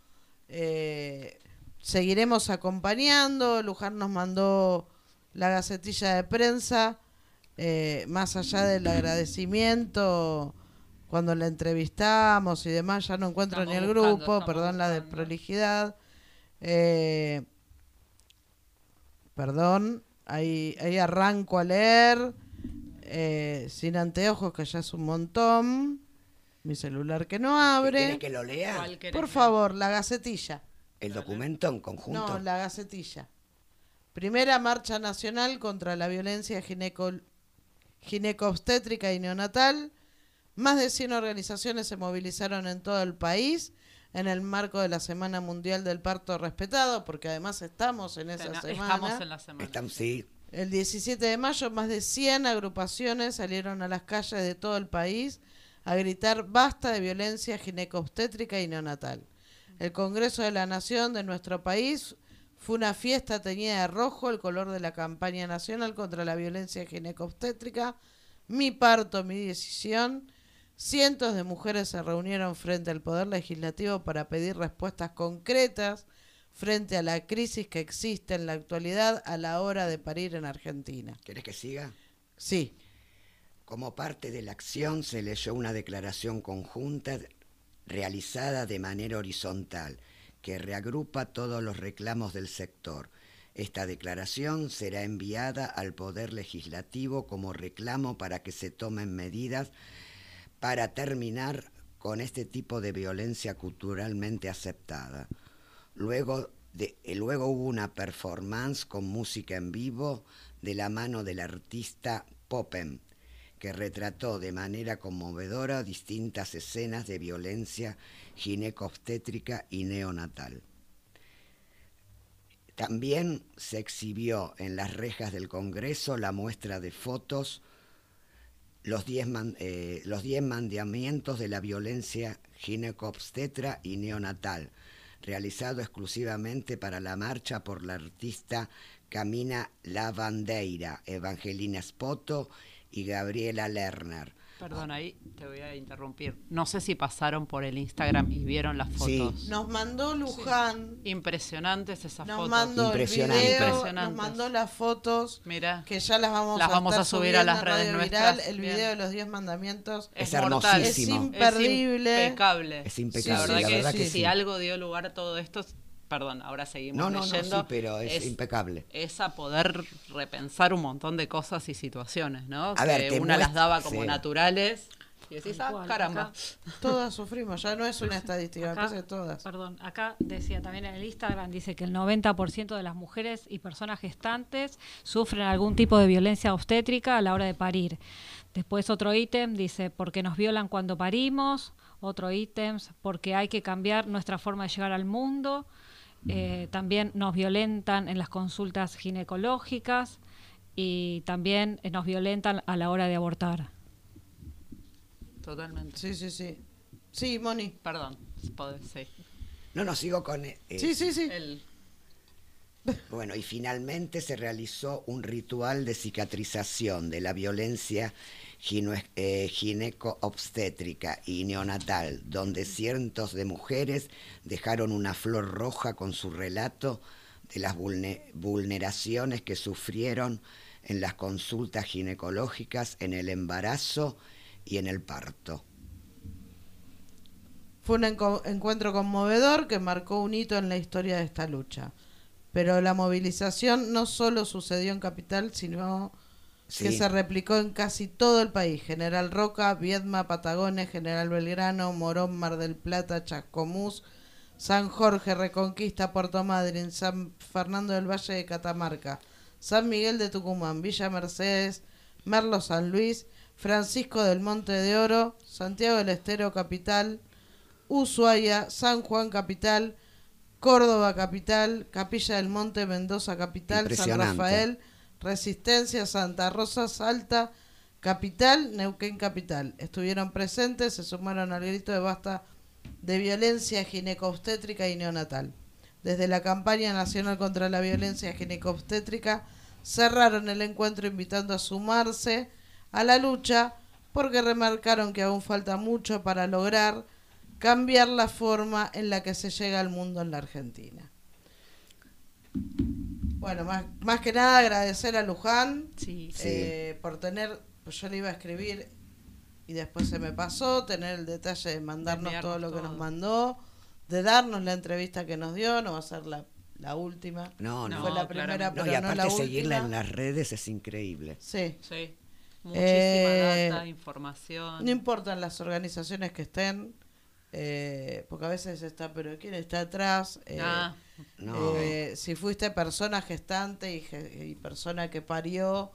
Eh, seguiremos acompañando. Luján nos mandó la gacetilla de prensa. Eh, más allá del agradecimiento, cuando la entrevistamos y demás, ya no encuentro Estamos ni el buscando, grupo, perdón la desprolijidad. Eh, perdón, ahí, ahí arranco a leer. eh, sin anteojos, que ya es un montón. Mi celular que no abre. ¿Quiere que lo lea? ¿Cuál querés Por favor, la gacetilla. El documento en conjunto. No, la gacetilla. Primera marcha nacional contra la violencia gineco ginecobstétrica y neonatal. Más de 100 organizaciones se movilizaron en todo el país en el marco de la Semana Mundial del Parto Respetado, porque además estamos en esa semana. Estamos en la semana. Están, sí. El 17 de mayo, más de 100 agrupaciones salieron a las calles de todo el país a gritar basta de violencia ginecobstétrica y neonatal. El Congreso de la Nación de nuestro país fue una fiesta teñida de rojo, el color de la campaña nacional contra la violencia ginecobstétrica. Mi parto, mi decisión. Cientos de mujeres se reunieron frente al Poder Legislativo para pedir respuestas concretas frente a la crisis que existe en la actualidad a la hora de parir en Argentina. ¿Querés que siga? Sí, Como parte de la acción se leyó una declaración conjunta realizada de manera horizontal que reagrupa todos los reclamos del sector. Esta declaración será enviada al Poder Legislativo como reclamo para que se tomen medidas para terminar con este tipo de violencia culturalmente aceptada. Luego, eh, luego hubo una performance con música en vivo de la mano del artista Popen, que retrató de manera conmovedora distintas escenas de violencia ginecobstétrica y neonatal. También se exhibió en las rejas del Congreso la muestra de fotos, los 10 eh, los diez mandamientos de la violencia ginecobstetra y neonatal, realizado exclusivamente para la marcha por la artista Camina Lavandeira, Evangelina Spoto y Gabriela Lerner. Perdón, ahí te voy a interrumpir. No sé si pasaron por el Instagram y vieron las fotos. Nos mandó Luján. Impresionantes esas nos fotos. Mandó Impresionante. El video, nos mandó las fotos. Mira. Que ya las vamos, las a, vamos a subir a las redes Viral, nuestras. el Bien. video de los 10 mandamientos. Es, Es hermosísimo. Es imperdible. Es impecable. Es impecable, La verdad, la que, verdad si, que si sí. algo dio lugar a todo esto, es- perdón, ahora seguimos No, no, no, leyendo. sí, pero es impecable. Es a poder repensar un montón de cosas y situaciones, ¿no? A que ver, una las daba como sí. naturales y decís, ah, cual, caramba. acá. Todas sufrimos, ya no es una estadística, Acá- todas. Perdón, acá decía también en el Instagram, dice que el 90% de las mujeres y personas gestantes sufren algún tipo de violencia obstétrica a la hora de parir. Después otro ítem dice, porque nos violan cuando parimos. Otro ítem, porque hay que cambiar nuestra forma de llegar al mundo. Eh, también nos violentan en las consultas ginecológicas y también eh, nos violentan a la hora de abortar. Totalmente. Sí, sí, sí. Sí, Moni. Perdón, podés- sí. No, no, sigo con... eh, Sí, sí, sí. El- Bueno, y finalmente se realizó un ritual de cicatrización de la violencia eh, gineco-obstétrica y neonatal, donde cientos de mujeres dejaron una flor roja con su relato de las vulne- vulneraciones que sufrieron en las consultas ginecológicas, en el embarazo y en el parto. Fue un encuentro conmovedor que marcó un hito en la historia de esta lucha. Pero la movilización no solo sucedió en Capital, sino que se replicó en casi todo el país. General Roca, Viedma, Patagones, General Belgrano, Morón, Mar del Plata, Chascomús, San Jorge, Reconquista, Puerto Madryn, San Fernando del Valle de Catamarca, San Miguel de Tucumán, Villa Mercedes, Merlo San Luis, Francisco del Monte de Oro, Santiago del Estero Capital, Ushuaia, San Juan Capital, Córdoba Capital, Capilla del Monte, Mendoza Capital, San. Rafael, Resistencia, Santa Rosa, Salta, Capital, Neuquén Capital. Estuvieron presentes, se sumaron al grito de basta de violencia ginecobstétrica y neonatal. Desde la campaña nacional contra la violencia ginecobstétrica cerraron el encuentro invitando a sumarse a la lucha porque remarcaron que aún falta mucho para lograr cambiar la forma en la que se llega al mundo en la Argentina. Bueno, más, más que nada agradecer a Luján Sí. eh, por tener, pues yo le iba a escribir y después se me pasó, tener el detalle de mandarnos enviarnos todo lo que nos mandó, de darnos la entrevista que nos dio, no va a ser la, la última. No, no. Fue la No, primera, claramente. No, pero y no aparte la seguirla última. en las redes es increíble. Sí. Sí. Muchísima Eh, data, información. No importan las organizaciones que estén, eh, porque a veces está, pero ¿quién está atrás? Eh, Ah, No. eh, si fuiste persona gestante y, ge- y persona que parió,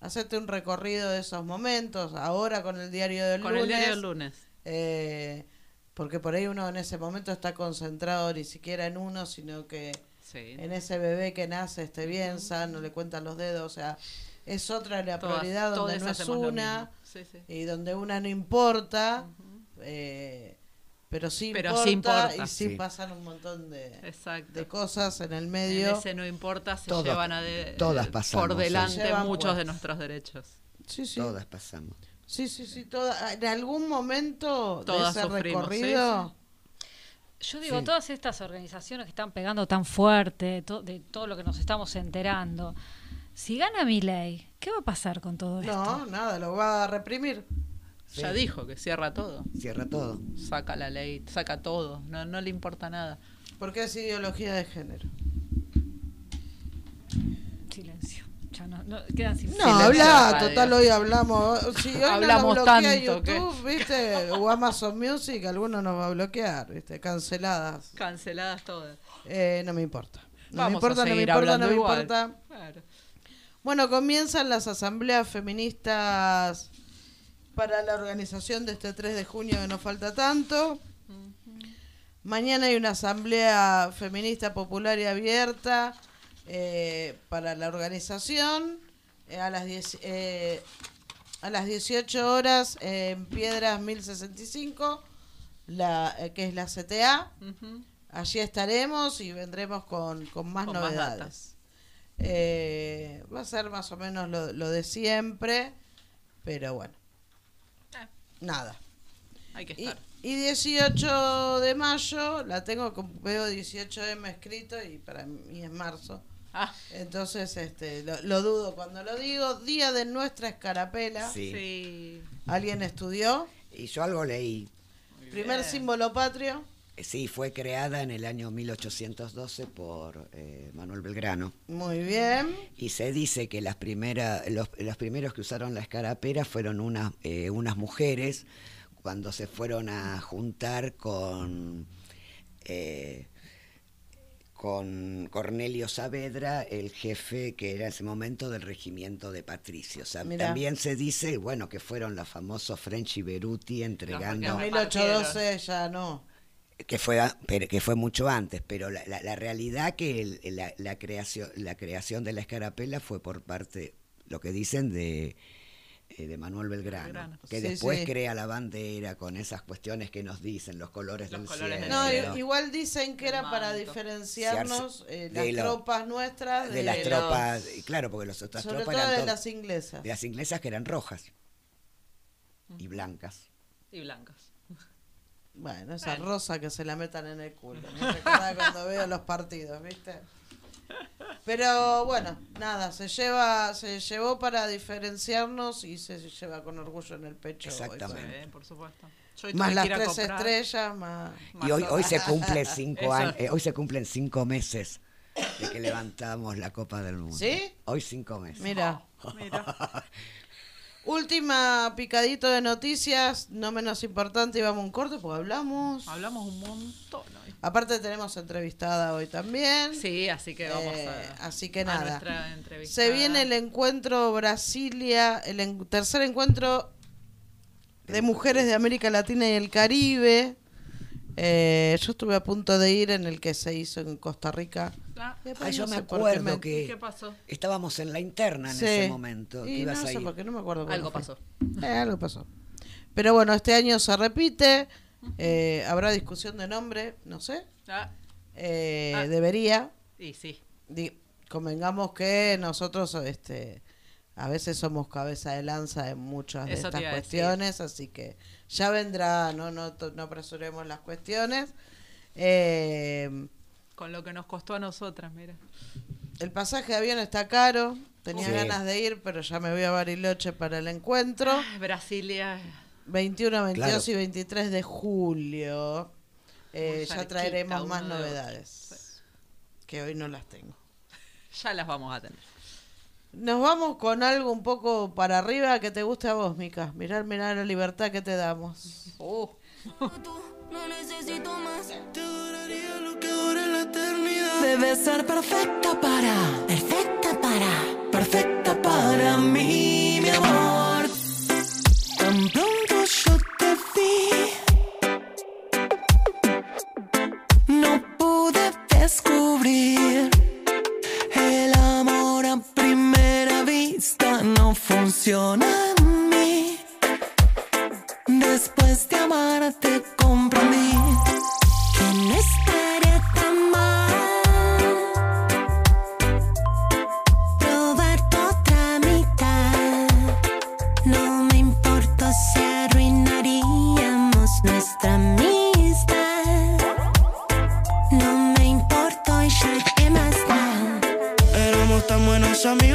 hacete un recorrido de esos momentos, ahora con el diario del con lunes. el diario del lunes. eh, porque por ahí uno en ese momento está concentrado ni siquiera en uno, sino que Sí. en ese bebé que nace esté bien, sano, le cuentan los dedos, o sea, es otra la Todas- prioridad donde no es una mismo. Sí, sí. y donde una no importa, eh, pero sí Pero importa, sí importa. y sí, Sí. pasan un montón de, cosas en el En medio. ese no importa, se Todo- llevan a de- (laughs) todas eh, pasamos, por delante muchos de nuestros derechos. Sí, sí. Todas pasamos. Sí, sí, sí, toda, en algún momento Todas de ese sufrimos, sí, recorrido, Yo digo, Sí. todas estas organizaciones que están pegando tan fuerte, to- de todo lo que nos estamos enterando, Si gana mi ley, ¿qué va a pasar con todo esto? No, nada, lo va a reprimir. Ya dijo que cierra todo. Cierra todo. Saca la ley, saca todo. No, no le importa nada. Porque es ideología de género. Silencio. Ya no, no- quedan sin No, habla, total, hoy hablamos. Si hoy Hablamos nos bloquea tanto que- YouTube, ¿viste? O Amazon Music, alguno nos va a bloquear, ¿viste? Canceladas. Canceladas todas. Eh, no me importa. No me a importa, no me importa, no me igual. importa. Claro. Bueno, comienzan las asambleas feministas para la organización de este 3 de junio que no falta tanto. Mañana hay una asamblea feminista popular y abierta eh, para la organización eh, a, las 10, eh, a las 18 horas en Piedras 1065, la, eh, que es la CTA. Allí estaremos y vendremos con, con más Con novedades. va a ser más o menos lo, lo de siempre, pero bueno. Nada. Hay que Y, estar. y 18 de mayo, la tengo, como veo 18M escrito y para mí es marzo. Ah, Entonces, este, lo, lo dudo cuando lo digo. Día de nuestra escarapela. Sí. sí. ¿Alguien estudió? Y yo algo leí. Primer bien. símbolo patrio. Eh, Sí, fue creada en el año 1812 por eh, Manuel Belgrano. Muy bien. Y se dice que las primeras, los, los primeros que usaron la escarapela fueron unas, eh, unas mujeres cuando se fueron a juntar con, eh, con Cornelio Saavedra, el jefe que era en ese momento del regimiento de patricios. O sea, Mirá. también se dice, bueno, que fueron los famosos French y Beruti entregando porque- 1812 ya no. Que fue a- pero que fue mucho antes pero la, la- la realidad que el- la, la creación la creación de la escarapela fue por parte lo que dicen de eh, de Manuel Belgrano, Belgrano. que Sí, después sí. crea la bandera con esas cuestiones que nos dicen los colores Los del colores cielo No, igual dicen que El era para diferenciarnos eh, las de lo- tropas nuestras de, de, las los- tropas claro porque las otras sobre tropas todo eran de las inglesas. de las inglesas que eran rojas y blancas Y blancas. Bueno, esa Bueno. rosa que se la metan en el culo. Me recuerda cuando (laughs) veo los partidos, ¿viste? Pero bueno, nada, se lleva, se llevó para diferenciarnos y se lleva con orgullo en el pecho. hoy, Exactamente. Sí, por supuesto. Más las tres comprar. estrellas, más... y hoy hoy se cumple (laughs) cinco años eh, hoy se cumplen cinco meses de que levantamos la Copa del Mundo ¿Sí? hoy cinco meses Mira, Mira. Última picadito de noticias, no menos importante, y vamos un corte porque hablamos. Hablamos un montón hoy. Aparte tenemos entrevistada hoy también. Sí, así que vamos Eh, a. así que a nada. Se viene el encuentro Brasilia, el en- tercer encuentro de mujeres de América Latina y el Caribe. Eh, yo estuve a punto de ir en el que se hizo en Costa Rica. Ah, Ah, yo no me acuerdo me- que ¿Qué pasó? estábamos en la interna en Sí. ese momento. que Y ibas no a sé ir. por qué, no me acuerdo. cuándo Algo fue. pasó. Eh, algo pasó. Pero bueno, este año se repite. eh, habrá discusión de nombre, no sé. Ah, Eh, Ah. Debería. y sí. Di- convengamos que nosotros este a veces somos cabeza de lanza en muchas de Eso estas cuestiones, así que ya vendrá, no no, no apresuremos las cuestiones. Eh, Con lo que nos costó a nosotras, mira. el pasaje de avión está caro, tenía Sí. ganas de ir, pero ya me voy a Bariloche para el encuentro. Ay, Brasilia. 21, 22 Claro. y 23 de julio. Eh, ya traeremos más novedades, que hoy no las tengo. (laughs) Ya las vamos a tener. Nos vamos con algo un poco para arriba que te guste a vos, Mica. Mirar, mirar la libertad que te damos. Uh, No necesito más. Te adoraría lo que dure la eternidad. Debes ser perfecta para. Perfecta para. Perfecta para mí, mi amor. Tan pronto yo te vi. No pude descubrir. El amor a primera vista no funciona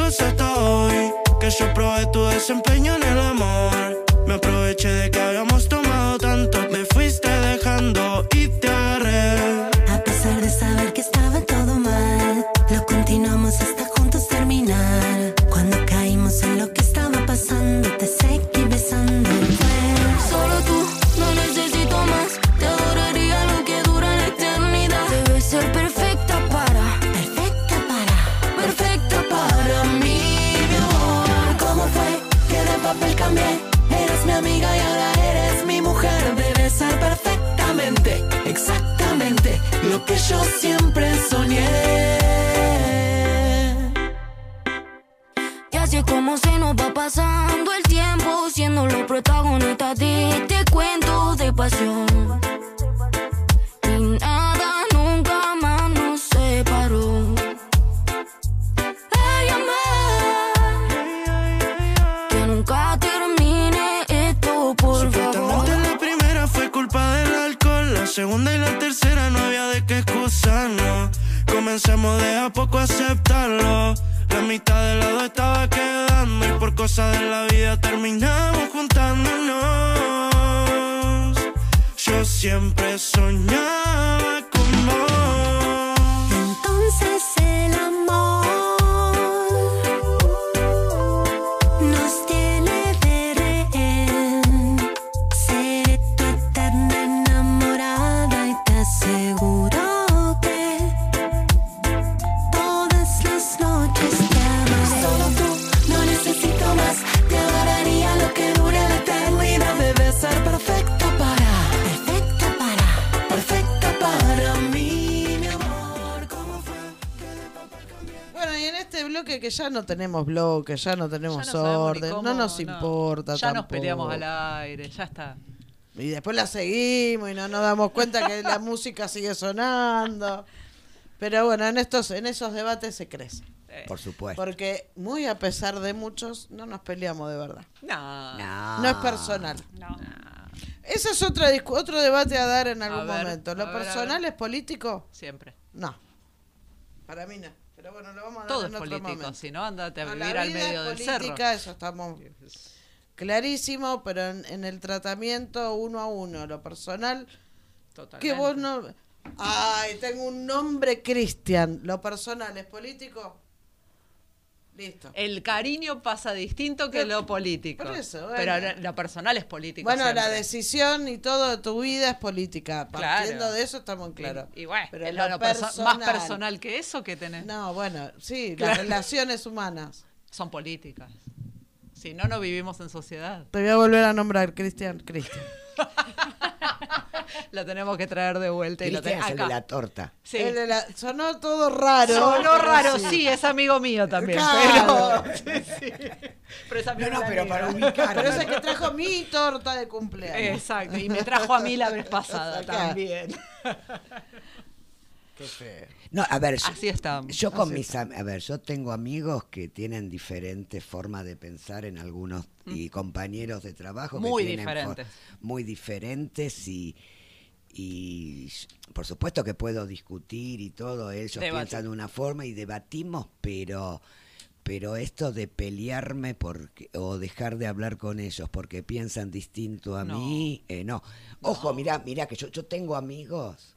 hasta hoy que yo probé tu desempeño en el amor. Me aproveché de que habíamos tomado tanto, me fuiste dejando y te agarré. A pesar de saber que estaba todo lo que yo siempre soñé. Y así es como se nos va pasando el tiempo, siendo los protagonistas de este cuento de pasión. Y nada nunca más nos separó. Ay, amor, que nunca termine esto, por favor. Supuestamente la primera fue culpa del alcohol, la segunda Comencemos de a poco aceptarlo. La mitad del lado estaba quedando y por cosas de la vida terminamos juntándonos. Yo siempre soñaba ya no tenemos bloque, ya no tenemos Ya no orden, cómo, no nos no. importa Ya nos peleamos al aire, ya está. Y después la seguimos y no nos damos cuenta que la (laughs) música sigue sonando. Pero bueno, en estos, en esos debates se crece. Por supuesto. Porque muy a pesar de muchos, no nos peleamos de verdad. No. No. No es personal. No. Ese es otra discu- otro debate a dar en algún ver, momento. ¿Lo ver, personal ver. es político? Siempre. No. Para mí no. Pero bueno, lo vamos a dar Todo en es otro político, si no, andate a No, vivir la al medio del cerro. política, Eso estamos clarísimo, pero en, en el tratamiento uno a uno, lo personal, que vos no... Ay, tengo un nombre Cristian. ¿Lo personal es político? Listo. El cariño pasa distinto que lo político. por eso, bueno. Pero lo- personal es político. Bueno, la decisión y todo de tu vida es política. Claro. Partiendo de eso estamos claros. Y, y bueno, Pero es lo lo perso- más personal. personal que eso que tenés. No, bueno, sí, Claro. las relaciones humanas. Son políticas. Si no, no vivimos en sociedad. Te voy a volver a nombrar Cristian. Cristian. (laughs) (laughs) Lo tenemos que traer de vuelta y lo es tenemos el de la torta. Sí. El de la- sonó todo raro. Sonó raro, sí. es amigo mío también. Claro. Pero, (laughs) sí, sí. Pero es amigo No, no, pero para ubicar. Pero es el que trajo mi torta de cumpleaños. Exacto, y me trajo a mí la vez pasada (laughs) Acá. también. Qué feo. No, a ver, yo, Así estamos. yo con Así mis a ver, yo tengo amigos que tienen diferentes formas de pensar en algunos y compañeros de trabajo que Muy tienen for- diferentes. muy diferentes y y por supuesto que puedo discutir y todo, ellos piensan de una forma y debatimos, pero pero esto de pelearme porque, o dejar de hablar con ellos porque piensan distinto a No. mí, eh, no. Ojo, mira, mira que yo, yo tengo amigos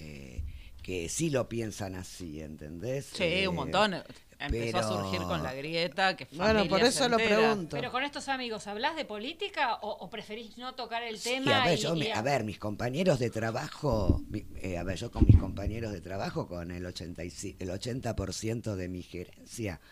eh, que sí lo piensan así, ¿entendés? Sí, Eh, un montón. Empezó a pero- surgir con la grieta. Que Bueno, por eso lo pregunto. Pero con estos amigos, ¿hablas de política o, o preferís no tocar el Sí, tema? a ver, y- yo y a ver, mis compañeros de trabajo, mi- eh, a ver, yo con mis compañeros de trabajo, con el 85, el 80% de mi gerencia,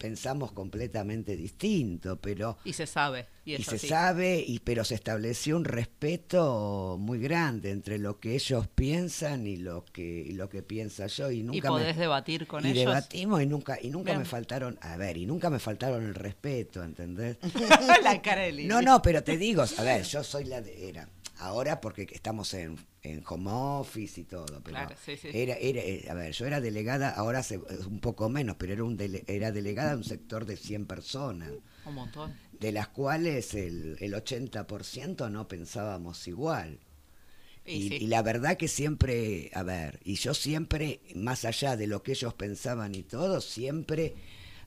pensamos completamente distinto, pero Y se sabe. Y, y, se sabe, y pero se estableció un respeto muy grande entre lo que ellos piensan y lo que y lo que piensa yo y nunca Y me- podés debatir con y ellos. debatimos y nunca y nunca Bien. me faltaron, a ver, y nunca me faltaron el respeto, ¿entendés? (laughs) la cara de Lili. No, no, pero te digo, a ver, yo soy la de, era, ahora porque estamos en, en home office y todo, pero Claro, sí, sí. era, era, eh, a ver, yo era delegada, ahora hace eh, un poco menos, pero era un dele- era delegada de un sector de 100 personas, Un montón. de las cuales el, el 80% no pensábamos igual. Y Y, sí. y la verdad que siempre, a ver, y yo siempre, más allá de lo que ellos pensaban y todo, siempre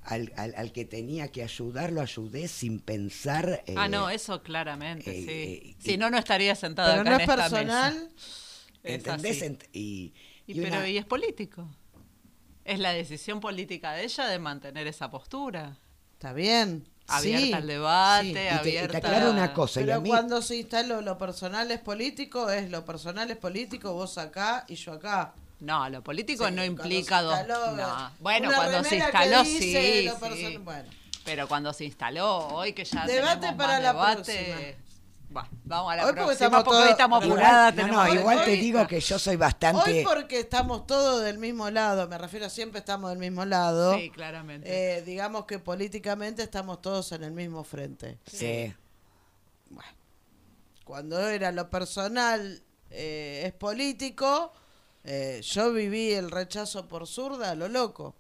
al, al, al que tenía que ayudar, lo ayudé sin pensar. ah, eh, no, eso claramente, eh, sí. eh, si y- no, no estaría sentada Pero acá no en es esta personal. mesa. Es ¿Entendés? Ent- y, Y, y pero una- y es político. Es la decisión política de ella de mantener esa postura. Está bien. Abierta sí, al debate, sí. y te- y te abierta aclaro una cosa, y a Pero mí- cuando se instaló lo personal es político, es lo personal es político, vos acá y yo acá. No, lo político Sí, no cuando implica se dos. no. Bueno, una cuando se instaló, dice sí. lo sí. bueno. Pero cuando se instaló, hoy que ya Debate para más la debate. Bueno, vamos a la Hoy porque próxima estamos porque todos- hoy estamos apuradas. no, no, igual te digo que yo soy Hoy bastante. porque estamos todos del mismo lado, me refiero siempre estamos del mismo lado. Sí, claramente. Eh, digamos que políticamente estamos todos en el mismo frente. Sí. Cuando era lo personal eh, es político, eh, yo viví el rechazo por zurda a lo loco.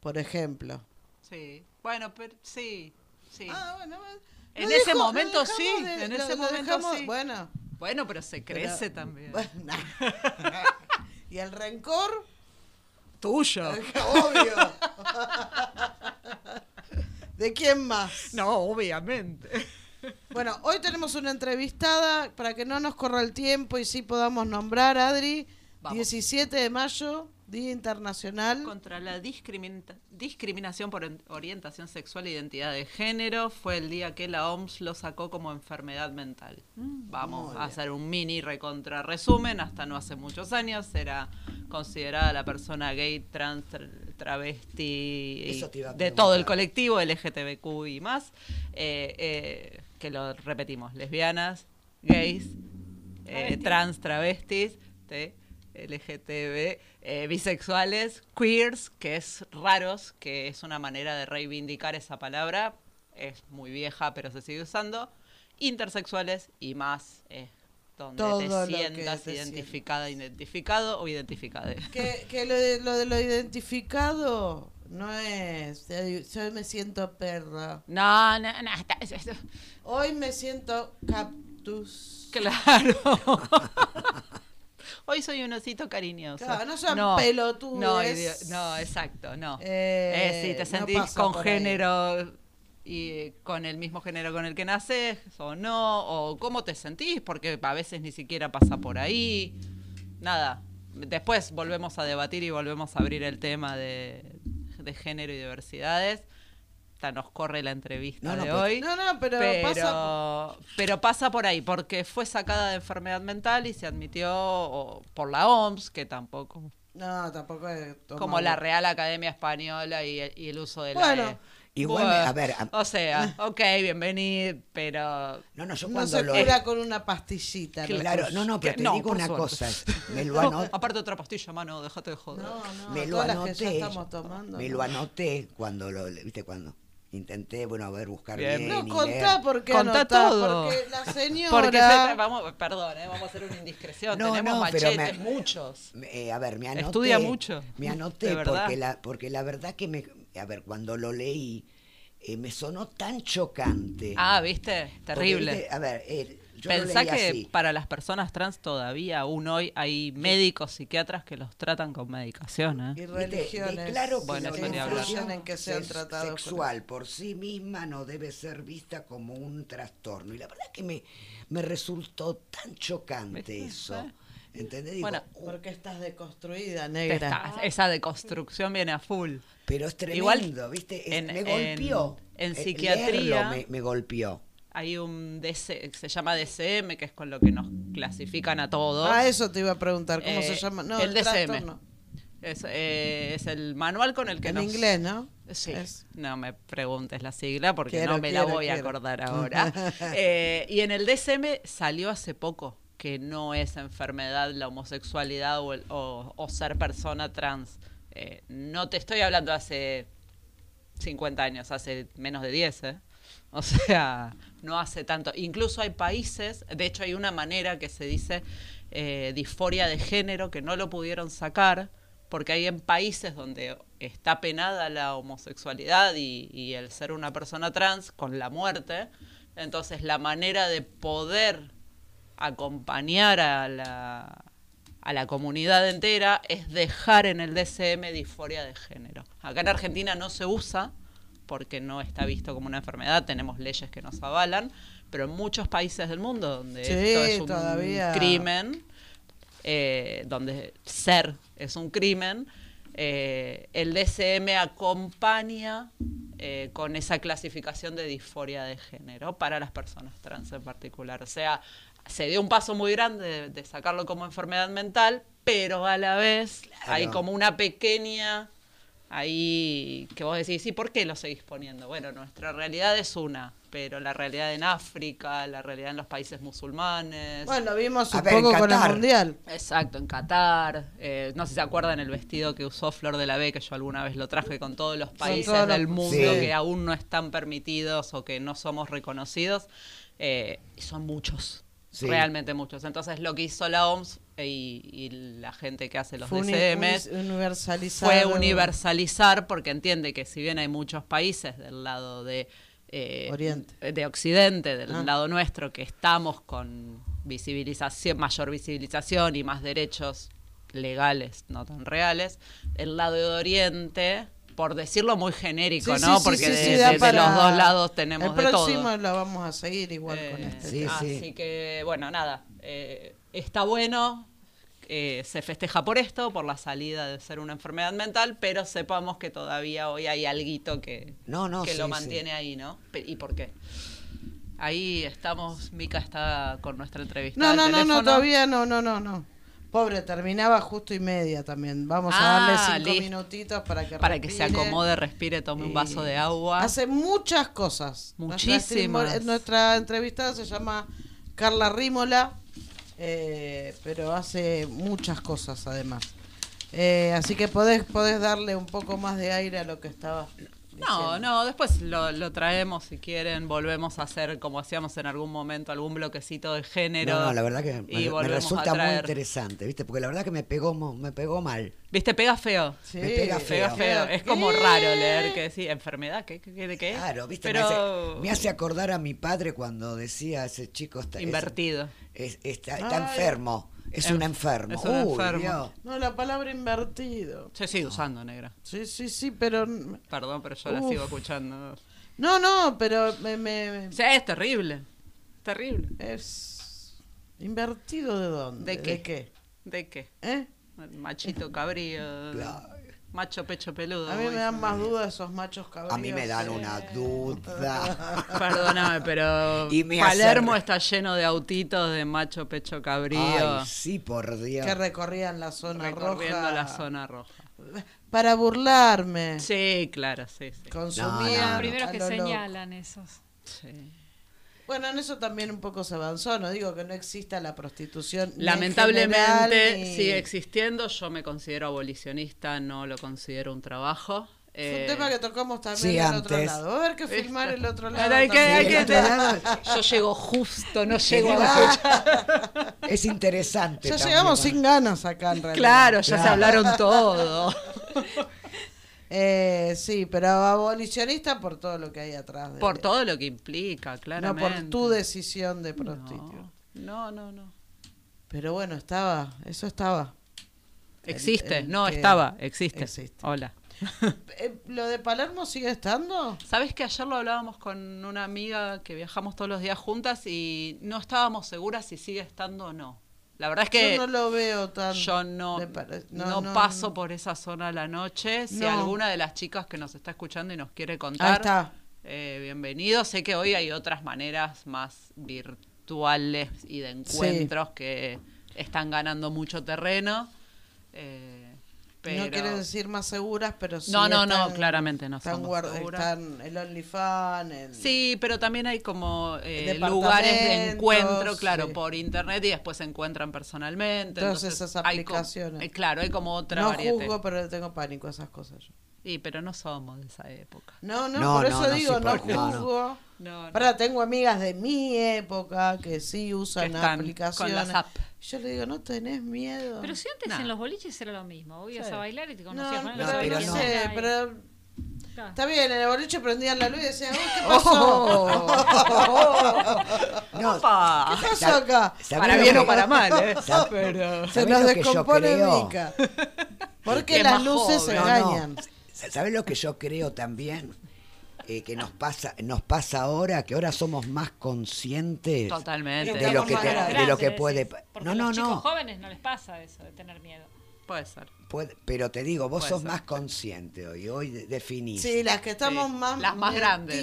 Por ejemplo. Sí. Bueno, pero sí. sí. Ah, bueno, en ese momento sí. de- en lo- ese lo momento dejamos- sí. Bueno, Bueno, pero se Pero- crece también. bueno, (laughs) ¿y el rencor? Tuyo. (laughs) Obvio. (laughs) ¿De quién más? No, obviamente. Bueno, hoy tenemos una entrevistada para que no nos corra el tiempo y sí podamos nombrar, Adri. Vamos. 17 de mayo, Día Internacional. Contra la discrimina- discriminación por en- orientación sexual e identidad de género fue el día que la OMS lo sacó como enfermedad mental. Vamos a hacer un mini recontra resumen. Hasta no hace muchos años era considerada la persona gay, trans, tra- travesti, de todo el colectivo LGTBQ y más. eh, eh, que lo repetimos, lesbianas, gays, eh, trans, travestis, ¿sí? LGTB, eh, bisexuales, queers, que es raros, que es una manera de reivindicar esa palabra, es muy vieja pero se sigue usando, intersexuales y más, es donde Todo te sientas te identificada, identificado o identificada. Que, que lo, de, lo de lo identificado no es. Yo me siento perra. No, no, no, está- es- es- Hoy me siento cactus. claro. (laughs) Hoy soy un osito cariñoso. Claro, no sean pelotudes. No, idi- no, exacto, no. Eh, Eh, si te sentís con género y eh, con el mismo género con el que naces o no, o cómo te sentís, porque a veces ni siquiera pasa por ahí. Nada. Después volvemos a debatir y volvemos a abrir el tema de, de género y diversidades. Hasta nos corre la entrevista No, no, de pero- hoy. No, no, pero, Pero pasa. pero pasa por ahí, porque fue sacada de enfermedad mental y se admitió o, por la OMS, que tampoco, No, tampoco es. como la Real Academia Española y, el- y el uso de la E. igual, Bueno, a ver, a- o sea, ok, bienvenido, pero no, no, yo No cuando se lo. cura con una pastillita. Claro, no, no, pero Que te no, digo una suerte. cosa. Me lo (laughs) No, anoté. aparte otra pastilla, mano, déjate de joder. No, no, me lo todas las que ya anoté. estamos tomando. me no. lo anoté cuando lo, viste, cuando intenté, bueno, a ver, buscar Bien. bien. No, contá leer. por qué Contá todo. Porque la señora. Porque se- vamos, perdón, eh, vamos a hacer una indiscreción. No, Tenemos no, pero machetes, me- muchos. Eh, a ver, me anoté. Estudia mucho. Me anoté verdad. porque la, porque la verdad que me. A ver, cuando lo leí, eh, me sonó tan chocante. Ah, ¿viste? Terrible. a ver, eh, yo lo Pensá leí que así. para las personas trans todavía aún hoy hay médicos, psiquiatras que los tratan con medicación. ¿eh? Y religiones. de claro que Bueno, orientación en que sean tratados sexual por sí misma no debe ser vista como un trastorno. Y la verdad que me, me resultó tan chocante ¿Viste? eso. ¿Eh? ¿Entendés? Digo, Bueno, uh, Porque estás deconstruida, negra. está- esa deconstrucción viene a full. pero es tremendo, Igual, ¿viste? En- me en- golpeó. en Eh, psiquiatría- me, me golpeó. Hay un DC, se llama DCM, que es con lo que nos clasifican a todos. Ah, eso te iba a preguntar. ¿Cómo Eh, se llama? No, el DCM. trastorno. Es, eh, es el manual con el que En nos... inglés, ¿no? Sí, Es- no me preguntes la sigla porque Quiero, no me la quiero, voy a acordar (laughs) ahora. Eh, y en el DSM salió hace poco que no es enfermedad la homosexualidad o, ser persona trans. Eh, no te estoy hablando hace 50 años, hace menos de 10, ¿eh? O sea, no hace tanto. Incluso hay países, de hecho hay una manera que se dice eh, disforia de género que no lo pudieron sacar porque hay en países donde está penada la homosexualidad y el ser una persona trans con la muerte. Entonces la manera de poder acompañar a la, a la comunidad entera es dejar en el DCM disforia de género. Acá en Argentina no se usa porque no está visto como una enfermedad, tenemos leyes que nos avalan, pero en muchos países del mundo donde Sí, esto es un todavía. crimen, eh, donde ser es un crimen, eh, el DCM acompaña eh, con esa clasificación de disforia de género para las personas trans en particular. O sea, se dio un paso muy grande de, de sacarlo como enfermedad mental, pero a la vez hay como una pequeña ahí que vos decís, ¿y por qué lo seguís poniendo? Bueno, nuestra realidad es una, pero la realidad en África, la realidad en los países musulmanes. Bueno, lo vimos un ver, poco con el mundial. Exacto, en Qatar. eh, no sé si se acuerdan el vestido que usó Flor de la B, que yo alguna vez lo traje con todos los países todos los- del mundo Sí. que aún no están permitidos o que no somos reconocidos. eh, y son muchos. Sí. Realmente muchos. Entonces, lo que hizo la OMS y, y la gente que hace los Fue DCMs fue universalizar porque entiende que si bien hay muchos países del lado de eh, Oriente. de Occidente, del Ah. lado nuestro, que estamos con visibilización, mayor visibilización y más derechos legales, no tan reales, el lado de Oriente, por decirlo muy genérico, Sí, ¿no? sí, Porque sí, de, los dos lados tenemos El de todo. próximo lo vamos a seguir igual con Eh, este. Sí, tema. sí. Así que, bueno, nada, eh, está bueno, eh, se festeja por esto, por la salida de ser una enfermedad mental, pero sepamos que todavía hoy hay alguito que, No, no, que lo mantiene ahí, ¿no? ¿Y por qué? Ahí estamos, Mica está con nuestra entrevista. No, no, no, no, todavía no, no, no, no. Pobre, terminaba justo y media también. Vamos a Ah, darle cinco listo. minutitos para que Para que se acomode, respire, tome un vaso de agua. Hace muchas cosas. Muchísimas. Nuestra, entrevistada se llama Carla Rímola, eh, pero hace muchas cosas además. Eh, así que podés, podés darle un poco más de aire a lo que estaba. No, no, después lo, lo traemos si quieren, volvemos a hacer como hacíamos en algún momento, algún bloquecito de género. No, no, la verdad que y me, resulta muy interesante, ¿viste? Porque la verdad que me pegó, me pegó mal. ¿Viste? Pega feo. Sí, Me pega Pega feo. Es como raro leer que sí, enfermedad, ¿qué? ¿Qué? qué- ¿De qué? Claro, ¿viste? Pero Me, hace, me hace acordar a mi padre cuando decía ese chico está, es- invertido. es- está, enfermo. Es En- un enfermo. es un Uy, enfermo. Dios. No, la palabra invertido. Se sigue usando, negra. Sí, sí, sí, pero... Perdón, pero yo la sigo escuchando. No, no, pero me... me- O sea, es terrible. Terrible. es... ¿Invertido de dónde? ¿De qué? ¿De qué? ¿De qué? ¿Eh? Machito cabrío. Claro. Macho pecho peludo. A mí me dan más dudas esos machos cabríos. A mí me dan una duda. (laughs) Perdóname, pero Y me Palermo hace- está lleno de autitos de macho pecho cabrío. Ay, sí, por Dios. Que recorrían la zona recorriendo roja. la zona roja. Para burlarme. Sí, claro, sí, sí. Consumían. No, no, que lo loco. señalan esos. sí. Bueno, en eso también un poco se avanzó. No digo que no exista la prostitución. en Lamentablemente general, ni- sigue existiendo. Yo me considero abolicionista, no lo considero un trabajo. Es Eh, un tema que tocamos también sí, del otro antes. lado. Va a haber que filmar el otro lado. Hay que- hay que- El otro lado Yo llego justo, no llego a Es interesante. Ya también, llegamos sin ganas acá en realidad. Claro, ya se hablaron todo. (laughs) Eh, sí, pero abolicionista por todo lo que hay atrás. de- Por todo lo que implica, No claramente. por tu decisión de prostituir. No, no, no. Pero bueno, estaba, eso estaba. Existe, el no, estaba, existe. existe. Hola. (laughs) Eh, ¿Lo de Palermo sigue estando? Sabes que ayer lo hablábamos con una amiga que viajamos todos los días juntas y no estábamos seguras si sigue estando o no. La verdad es que Yo no lo veo tan. yo no, no, paso por esa zona a la noche. Si alguna de las chicas que nos está escuchando y nos quiere Ahí contar, está. eh, bienvenido. Sé que hoy hay otras maneras más virtuales y de encuentros que están ganando mucho terreno. eh, pero... No quiere decir más seguras, pero sí. No, no, no, están- claramente no Están, están el OnlyFans, el- Sí, pero también hay como eh, lugares de encuentro, claro, sí. por internet y después se encuentran personalmente. Todas entonces esas hay co- aplicaciones. eh, claro, hay como otra No variedad. juzgo, pero le tengo pánico a esas cosas yo. Sí, pero no somos de esa época. No, no, No, por no, eso no, digo, sí, no no, no. juzgo. No, no. Ahora tengo amigas de mi época que sí usan Que están aplicaciones. con las app. Yo le digo, no tenés miedo. Pero si antes Nah. en los boliches era lo mismo. Vos ibas Sí. a bailar y te no, conocías con pero, No, pero no no. sé, pero Está bien, en el boliche prendían la luz y decían, "Uy, ¿qué pasó? (laughs) No, Opa. (laughs) ¿Qué pasó acá? ¿sabés Para bien o para mal, ¿eh? ¿sab- (laughs) Pero- Se ¿sabés nos descompone? Mica. Porque Que las luces joven. engañan. ¿Sabes lo que yo creo también? Eh, que nos pasa, nos pasa ahora, que ahora somos más conscientes Totalmente. de lo que, te- de lo grandes, que puede. Porque No, a no, los chicos no. jóvenes no les pasa eso de tener miedo. Puede ser. puede- pero te digo, vos Puede sos ser. más consciente hoy. Hoy de- definís. Sí, las que estamos Sí, más las más grandes.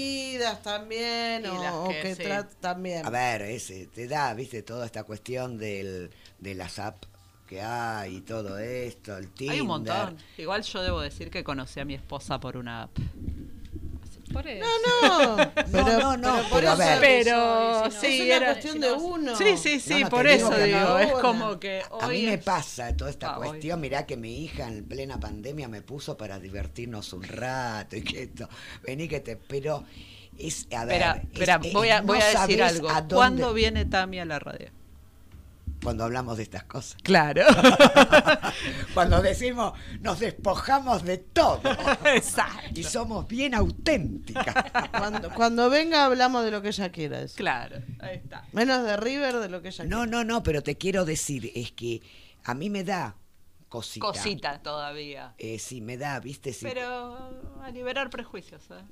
también, Y o, las o que- que sí. tra- también. A ver, ese, te da, viste, toda esta cuestión del, de las apps que hay y todo esto, el Tinder. Hay un montón. Igual yo debo decir que conocí a mi esposa por una app. Por eso. No, (laughs) no, pero, no, no, pero por pero a eso. Pero es sí, una era- cuestión de uno. Sí, sí, sí, No, no, por digo eso digo. no. Es como que A hoy mí me es- pasa toda esta Ah, hoy. cuestión, mirá que mi hija en plena pandemia me puso para divertirnos un rato y que esto, vení que te, pero es, a ver, Espera, es- espera, es- voy a, no voy a decir algo. a dónde- ¿Cuándo viene Tami a la radio? Cuando hablamos de estas cosas. Claro. (laughs) Cuando decimos, nos despojamos de todo. (laughs) Exacto. Y somos bien auténticas. Cuando, cuando venga hablamos de lo que ella quiera decir. Claro, ahí está. Menos de River de lo que ella No, no, no, pero te quiero decir, es que a mí me da cosita. Cosita todavía. Eh, sí, me da, viste, sí. Pero a liberar prejuicios, ¿eh?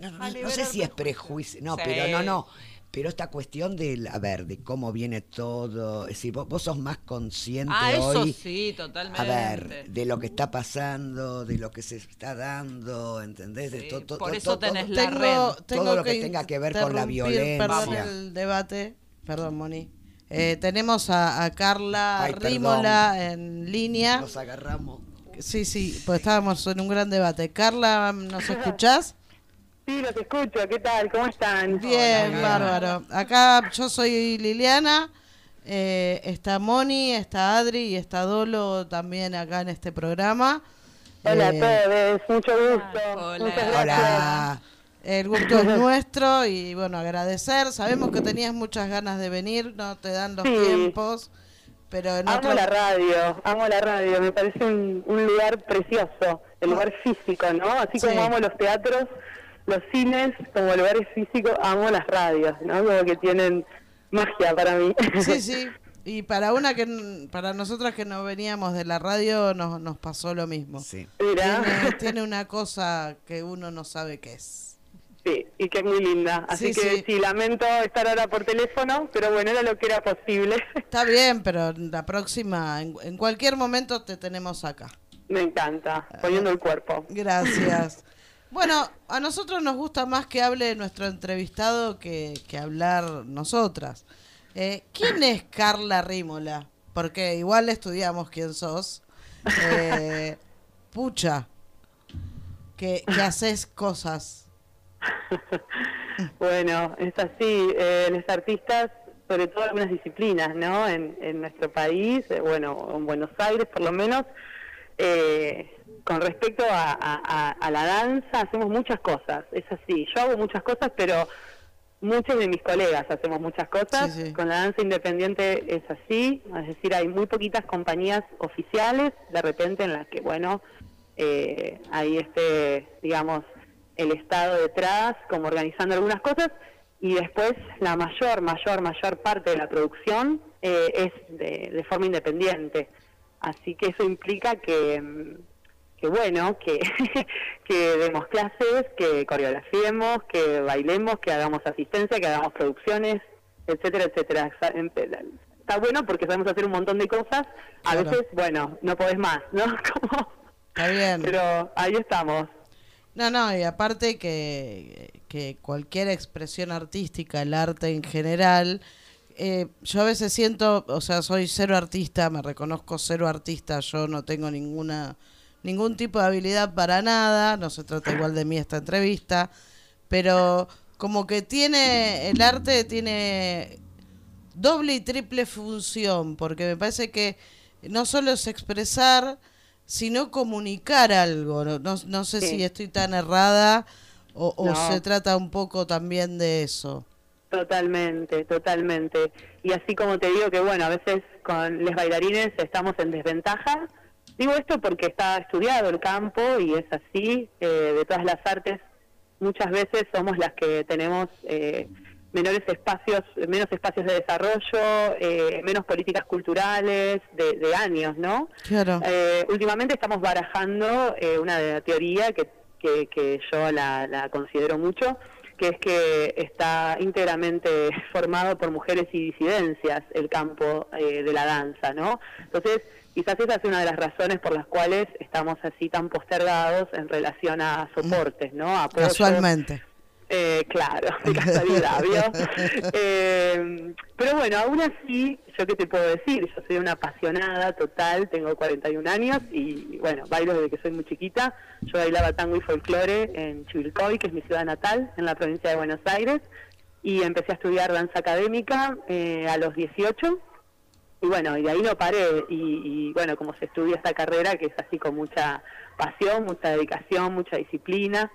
No, no, no sé si es prejuicio. No, Sí. pero no, no. Pero esta cuestión del, a ver, de cómo viene todo. Es decir, vos, vos sos más consciente Ah, eso hoy. sí, totalmente. A ver, de lo que está pasando, de lo que se está dando, ¿entendés? De Sí, to- to- por to- eso to- tenés todo- la tengo, red. tengo Todo lo que tenga que ver con la interrumpir, Perdón violencia. el debate. Perdón, Moni. Eh, tenemos a, a Carla Ay, perdón. Rímola en línea. Nos agarramos. Sí, sí, pues estábamos en un gran debate. Carla, ¿nos (laughs) escuchás? Sí, los escucho. ¿Qué tal? ¿Cómo están? Bien, bárbaro. Acá yo soy Liliana, eh, está Moni, está Adri y está Dolo también acá en este programa. Hola Eh, a todos, mucho gusto. Hola. Muchas gracias. Hola. El gusto es (laughs) nuestro y bueno, agradecer. Sabemos que tenías muchas ganas de venir, no te dan los Sí. tiempos, pero en Amo otro... la radio, amo la radio. Me parece un, un lugar precioso, el lugar físico, ¿no? Así como amo los teatros, los cines, como lugares físicos, amo las radios, ¿no? Como que tienen magia para mí. Sí, (laughs) sí. Y para una que n- para nosotras que no veníamos de la radio nos, nos pasó lo mismo. Sí. Mira. Tiene, (laughs) tiene una cosa que uno no sabe qué es. Sí, y que es muy linda. Así Sí, que sí. sí. lamento estar ahora por teléfono, pero bueno, era lo que era posible. (laughs) Está bien, pero la próxima, en, en cualquier momento te tenemos acá. Me encanta, poniendo el cuerpo. Gracias. Bueno, a nosotros nos gusta más que hable nuestro entrevistado que, que hablar nosotras. Eh, ¿Quién es Carla Rímola? Porque igual estudiamos quién sos. Eh, (laughs) pucha, que, que haces cosas. (laughs) Bueno, es así. Eh, los artistas, sobre todo algunas disciplinas, ¿no? En, en nuestro país, eh, bueno, en Buenos Aires por lo menos, eh, con respecto a, a- a- a la danza, hacemos muchas cosas. Es así. Yo hago muchas cosas, pero muchos de mis colegas hacemos muchas cosas. Sí, sí. Con la danza independiente es así. Es decir, hay muy poquitas compañías oficiales, de repente, en las que, bueno, eh, hay este, digamos, el Estado detrás, como organizando algunas cosas, y después la mayor, mayor, mayor parte de la producción eh, es de, de forma independiente. Así que eso implica que, mm, que bueno, que, (laughs) que demos clases, que coreografiemos, que bailemos, que hagamos asistencia, que hagamos producciones, etcétera, etcétera. Está- bueno porque sabemos hacer un montón de cosas. A Claro. veces, bueno, no podés más, ¿no? (laughs) Como- Está bien. pero ahí estamos. No, no, y aparte que, que cualquier expresión artística, el arte en general, eh, yo a veces siento, o sea, soy cero artista, me reconozco cero artista, yo no tengo ninguna ningún tipo de habilidad para nada, no se trata igual de mí esta entrevista, pero como que tiene, el arte tiene doble y triple función, porque me parece que no solo es expresar, sino comunicar algo. No, no, no sé Sí. si estoy tan errada o, o se trata un poco también de eso. Totalmente, totalmente. Y así como te digo que, bueno, a veces con los bailarines estamos en desventaja Digo esto porque está estudiado el campo y es así, eh, de todas las artes, muchas veces somos las que tenemos eh, menores espacios, menos espacios de desarrollo, eh, menos políticas culturales de, de años, ¿no? Claro. Eh, últimamente estamos barajando eh, una teoría que, que, que yo la, la considero mucho, que es que está íntegramente (laughs) formado por mujeres y disidencias el campo eh, de la danza, ¿no? Entonces, quizás esa es una de las razones por las cuales estamos así tan postergados en relación a soportes, ¿no? A apoyos. Casualmente. Eh, claro, (laughs) de casualidad, ¿vio? Eh, pero bueno, aún así, ¿yo qué te puedo decir? Yo soy una apasionada total, tengo 41 años y bueno, bailo desde que soy muy chiquita. Yo bailaba tango y folclore en Chivilcoy, que es mi ciudad natal, en la provincia de Buenos Aires, y empecé a estudiar danza académica eh, a los 18. Y bueno, y de ahí no paré. Y, y bueno, como se estudia esta carrera, que es así con mucha pasión, mucha dedicación, mucha disciplina.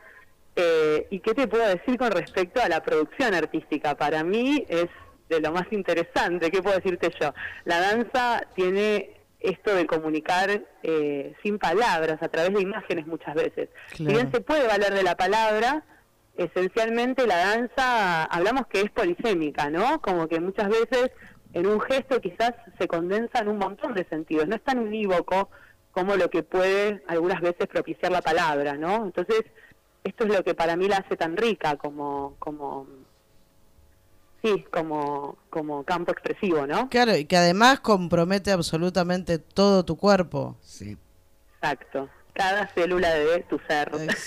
Eh, ¿Y qué te puedo decir con respecto a la producción artística? Para mí es de lo más interesante. ¿Qué puedo decirte yo? La danza tiene esto de comunicar eh, sin palabras, a través de imágenes muchas veces. Si bien se puede valer de la palabra, esencialmente la danza, hablamos que es polisémica, ¿no? Como que muchas veces en un gesto quizás se condensan un montón de sentidos. No es tan unívoco como lo que puede algunas veces propiciar la palabra, ¿no? Entonces, esto es lo que para mí la hace tan rica como como sí como como campo expresivo no Claro, y que además compromete absolutamente todo tu cuerpo. Sí. exacto cada célula de tu ser (laughs)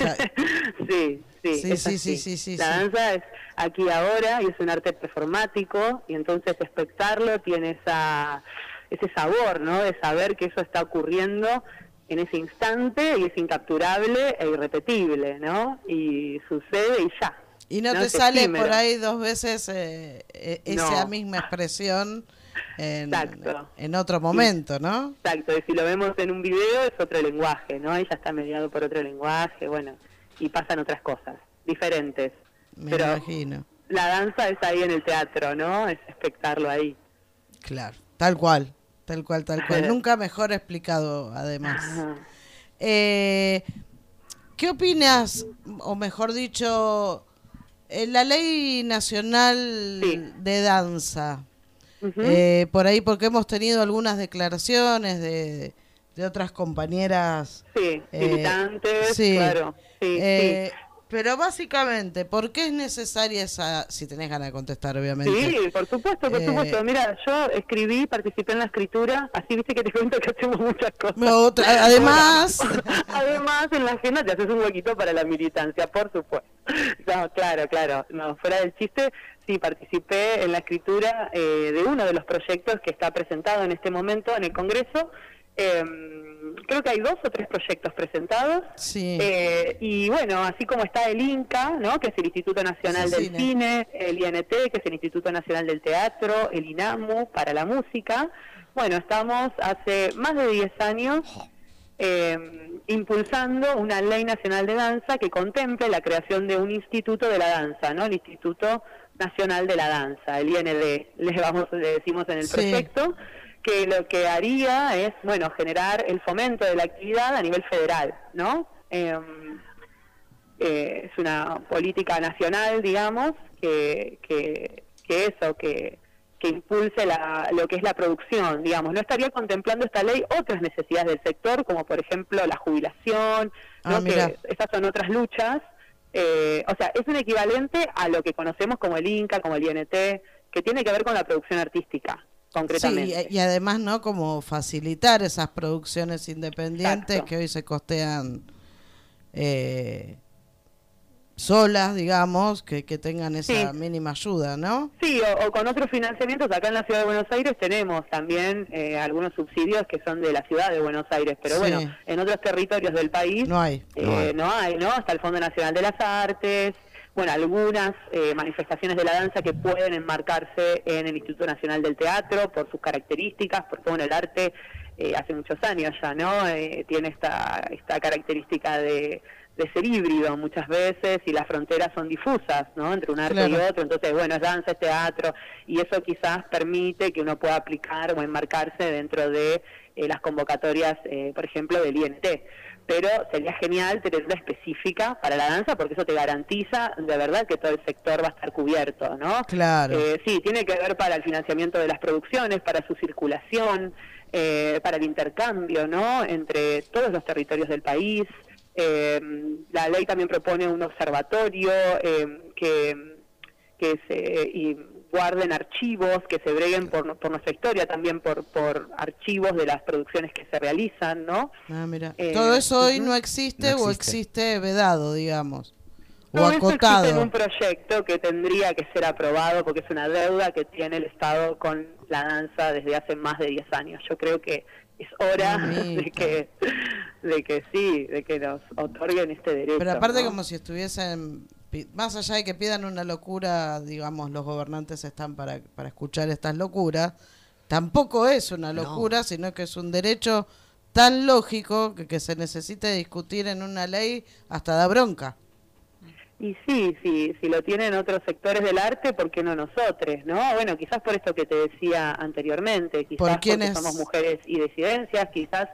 sí sí Sí, sí, sí, sí, sí, la danza es aquí ahora y es un arte performático y entonces espectarlo tiene esa ese sabor no de saber que eso está ocurriendo en ese instante y es incapturable e irrepetible, ¿no? Y sucede y ya. Y no, te sale por ahí dos veces eh, eh, esa No. misma expresión en, Exacto. en otro momento, ¿no? Exacto, y si lo vemos en un video es otro lenguaje, ¿no? Ahí ya está mediado por otro lenguaje, bueno, y pasan otras cosas diferentes. Me Pero imagino. la danza es ahí en el teatro, ¿no? Es espectarlo ahí. Claro, tal cual, tal cual, tal cual. (laughs) Nunca mejor explicado, además. Eh, ¿Qué opinas, o mejor dicho, eh, la ley nacional de danza? Eh, por ahí, porque hemos tenido algunas declaraciones de, de otras compañeras. Sí, eh, militantes, sí. claro. Sí, Eh, sí. Pero básicamente, ¿por qué es necesaria esa, si tenés ganas de contestar, obviamente? Sí, por supuesto, por Eh, supuesto. Mira, yo escribí, participé en la escritura, así viste que te cuento que hacemos muchas cosas. Otra- además- (laughs) además, en la agenda te haces un huequito para la militancia, por supuesto. (laughs) No, claro, claro. No, fuera del chiste, sí, participé en la escritura eh, de uno de los proyectos que está presentado en este momento en el Congreso. Eh, creo que hay dos o tres proyectos presentados. Sí. Eh, y bueno, así como está el INCA, ¿no? que es el Instituto Nacional Sí, del cine. Cine, el INT, que es el Instituto Nacional del Teatro, el INAMU para la música. Bueno, estamos hace más de 10 años eh, impulsando una ley nacional de danza que contemple la creación de un instituto de la danza, ¿no? El Instituto Nacional de la Danza, el IND, le, vamos, le decimos en el Sí. proyecto, que lo que haría es, bueno, generar el fomento de la actividad a nivel federal, ¿no? Em, eh, es una política nacional, digamos, que, que, que eso, que, que impulse la, lo que es la producción, digamos. No estaría contemplando esta ley otras necesidades del sector, como por ejemplo la jubilación, ¿no? Ah, que estas son otras luchas. Eh, o sea, es un equivalente a lo que conocemos como el INCA, como el INT, que tiene que ver con la producción artística, concretamente. Sí, y, y además, ¿no? Como facilitar esas producciones independientes Exacto. que hoy se costean eh, solas, digamos, que, que tengan esa Sí. mínima ayuda, ¿no? Sí, o, o con otros financiamientos. Acá en la ciudad de Buenos Aires tenemos también eh, algunos subsidios que son de la ciudad de Buenos Aires, pero Sí. bueno, en otros territorios del país No hay. eh, no hay, ¿no? Hasta el Fondo Nacional de las Artes, bueno, algunas eh, manifestaciones de la danza que pueden enmarcarse en el Instituto Nacional del Teatro por sus características, porque bueno, el arte eh, hace muchos años ya, ¿no? Eh, tiene esta, esta característica de, de ser híbrido muchas veces y las fronteras son difusas, ¿no? Entre un arte y otro, entonces, bueno, es danza, es teatro, y eso quizás permite que uno pueda aplicar o enmarcarse dentro de eh, las convocatorias, eh, por ejemplo, del INT. Pero sería genial tener una específica para la danza porque eso te garantiza de verdad que todo el sector va a estar cubierto, ¿no? Claro. Eh, sí, tiene que ver para el financiamiento de las producciones, para su circulación, eh, para el intercambio, ¿no? Entre todos los territorios del país. Eh, la ley también propone un observatorio eh, que, que se y guarden archivos, que se breguen por, por nuestra historia, también por, por archivos de las producciones que se realizan, ¿no? Ah, mira. Eh, Todo eso hoy no existe, No o existe. vedado, digamos. O No, eso existe en acotado. un proyecto que tendría que ser aprobado porque es una deuda que tiene el Estado con la danza desde hace más de 10 años. Yo creo que es hora (laughs) de que, de que sí, de que nos otorguen este derecho. Pero aparte ¿no? como si estuviesen, más allá de que pidan una locura, digamos, los gobernantes están para, para escuchar estas locuras, tampoco es una locura, sino que es un derecho tan lógico que, que se necesite discutir en una ley hasta da bronca. Y sí, sí, si lo tienen otros sectores del arte, ¿por qué no nosotros? ¿no? Bueno, quizás por esto que te decía anteriormente, quizás ¿Por porque somos mujeres y disidencias, quizás...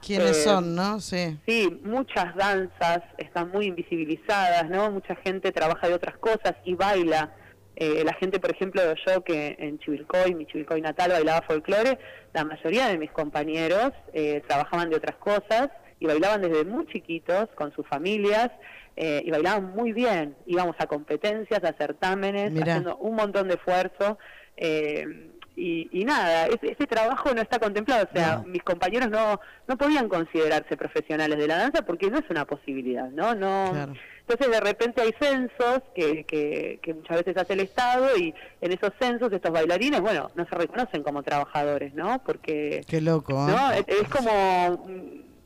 ¿Quiénes eh, son, no? Sí. Sí, muchas danzas están muy invisibilizadas, ¿no? Mucha gente trabaja de otras cosas y baila. Eh, la gente, por ejemplo, yo que en Chivilcoy, mi Chivilcoy natal, bailaba folclore, la mayoría de mis compañeros eh, trabajaban de otras cosas y bailaban desde muy chiquitos con sus familias eh, y bailaban muy bien. Íbamos a competencias, a certámenes, Mirá. haciendo un montón de esfuerzo. eh, y, y nada, ese, ese trabajo no está contemplado. O sea, No. mis compañeros no, no podían considerarse profesionales de la danza porque no es una posibilidad, ¿no? no Claro. Entonces, de repente hay censos que, que, que muchas veces hace el Estado y en esos censos estos bailarines, bueno, no se reconocen como trabajadores, ¿no? Porque Qué loco, ¿eh? ¿no? Es, es como,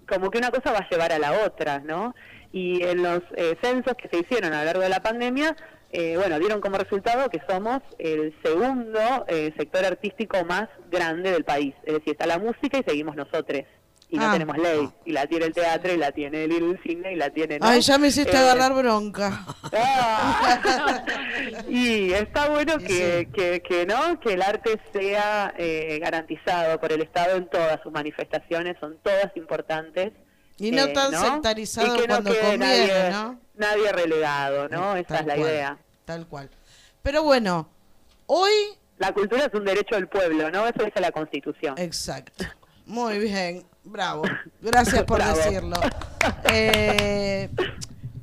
como que una cosa va a llevar a la otra, ¿no? Y en los eh, censos que se hicieron a lo largo de la pandemia, eh, bueno, dieron como resultado que somos el segundo eh, sector artístico más grande del país. Es decir, está la música y seguimos nosotros. Y no Ah. tenemos ley. Y la tiene el teatro, y la tiene el, cine, y la tiene... ¿no? Ay, ya me hiciste Eh, agarrar bronca. Ah. (laughs) y está bueno que, que, que no que el arte sea eh, garantizado por el Estado en todas sus manifestaciones son todas importantes Y no eh, tan sectarizado Y que no cuando quede conviene, nadie, ¿no? nadie relegado no Eh, esa tal es la cual, idea Tal cual. Pero bueno, hoy... la cultura es un derecho del pueblo no eso dice la Constitución Exacto. Muy bien, bravo. Gracias por Bravo. decirlo. Eh,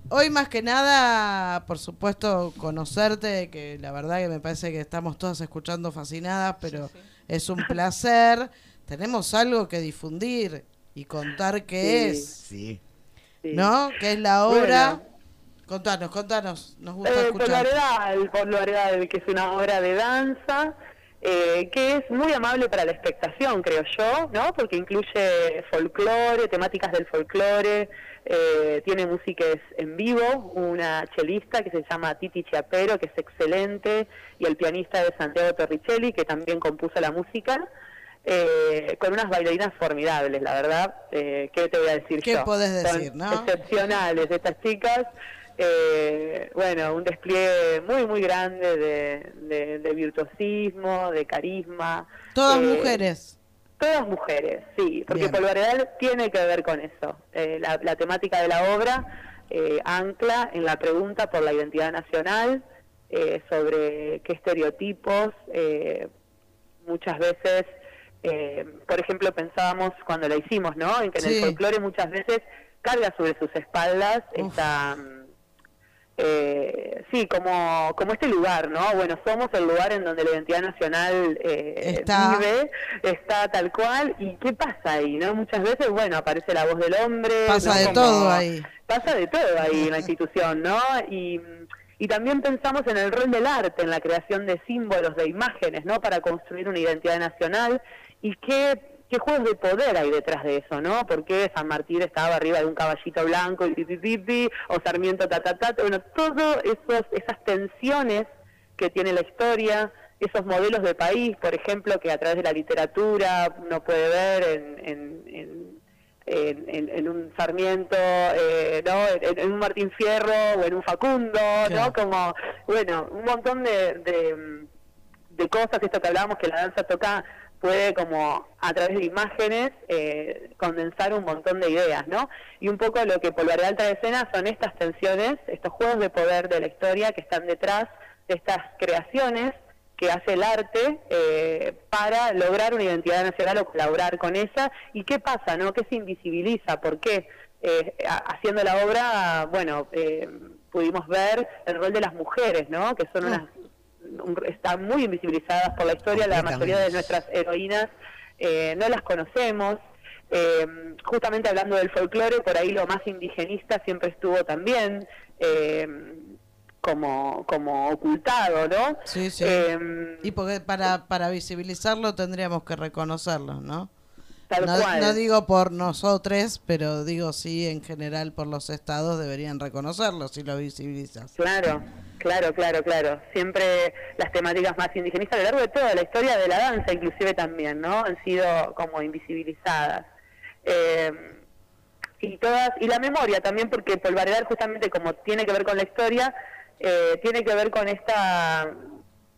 hoy más que nada, por supuesto, conocerte, que la verdad que me parece que estamos todas escuchando fascinadas, pero es un placer. Tenemos algo que difundir y contar qué Sí. es, Sí. Sí. ¿no? Que es la obra. Bueno. Contanos, contanos, nos gusta Eh, escuchar. Poloaredal, Poloaredal, que es una obra de danza eh, que es muy amable para la expectación, creo yo, ¿no? Porque incluye folclore, temáticas del folclore, eh, tiene músicas en vivo, una chelista que se llama Titi Chiapero, que es excelente, y el pianista de Santiago Torricelli, que también compuso la música. Eh, con unas bailarinas formidables, la verdad. Eh, ¿Qué te voy a decir ¿Qué yo? podés Son decir, no? excepcionales estas chicas. Eh, bueno, un despliegue muy, muy grande de, de- de virtuosismo, de carisma. Todas Eh, mujeres. Todas mujeres, sí, porque. Polvaredal tiene que ver con eso. Eh, la, la temática de la obra eh, ancla en la pregunta por la identidad nacional, eh, sobre qué estereotipos eh, muchas veces, eh, por ejemplo, pensábamos cuando la hicimos, ¿no? En que en Sí. el folclore muchas veces carga sobre sus espaldas Uf. esta... eh, sí, como, como este lugar, ¿no? Bueno, somos el lugar en donde la identidad nacional eh, Está. vive, está tal cual, y ¿qué pasa ahí, no? Muchas veces, bueno, aparece la voz del hombre. Pasa ¿no? de Como- todo ahí. Pasa de todo ahí en la (laughs) institución, ¿no? Y, y también pensamos en el rol del arte, en la creación de símbolos, de imágenes, ¿no? Para construir una identidad nacional y qué, qué juegos de poder hay detrás de eso, ¿no? Porque San Martín estaba arriba de un caballito blanco y pipi, o Sarmiento ta ta ta, bueno, todas esas tensiones que tiene la historia, esos modelos de país, por ejemplo, que a través de la literatura uno puede ver en, en, en, en- en- en un Sarmiento, eh, ¿no? En, en un Martín Fierro o en un Facundo, Claro. ¿no? Como, bueno, un montón de, de, de cosas, esto que hablábamos, que la danza toca puede como a través de imágenes eh, condensar un montón de ideas, ¿no? Y un poco lo que Polvareal trae escena son estas tensiones, estos juegos de poder de la historia que están detrás de estas creaciones que hace el arte eh, para lograr una identidad nacional o colaborar con ella. ¿Y qué pasa, no? ¿Qué se invisibiliza? ¿Por qué? Eh, ha- haciendo la obra, bueno, eh, pudimos ver el rol de las mujeres, ¿no? Que son unas un- están muy invisibilizadas por la historia, la mayoría de nuestras heroínas eh, no las conocemos. Eh, justamente hablando del folclore, por ahí lo más indigenista siempre estuvo también eh, como, como ocultado, ¿no? Sí, sí. Eh, y porque para, para visibilizarlo tendríamos que reconocerlo, ¿no? Tal no, cual. no digo por nosotros, pero digo sí, en general por los estados deberían reconocerlo si lo visibilizas. Claro, claro, claro, claro. Siempre las temáticas más indigenistas a lo largo de toda la historia de la danza, inclusive también, ¿no? Han sido como invisibilizadas. Eh, y todas y la memoria también, porque Polvaredal justamente como tiene que ver con la historia, eh, tiene que ver con esta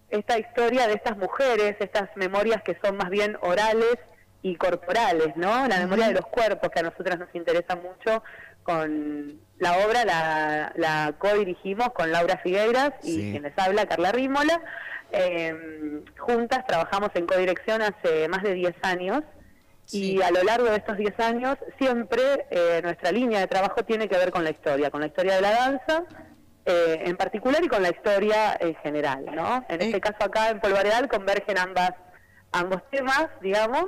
esta historia de estas mujeres, estas memorias que son más bien orales y corporales, ¿no? La memoria de los cuerpos, que a nosotras nos interesa mucho con la obra, la, la co-dirigimos con Laura Figueiras y Sí. quien les habla, Carla Rímola. Eh, juntas trabajamos en codirección hace más de 10 años y a lo largo de estos 10 años siempre eh, nuestra línea de trabajo tiene que ver con la historia, con la historia de la danza eh, en particular y con la historia en general, ¿no? En este caso acá en Polvaredal convergen ambas ambos temas, digamos,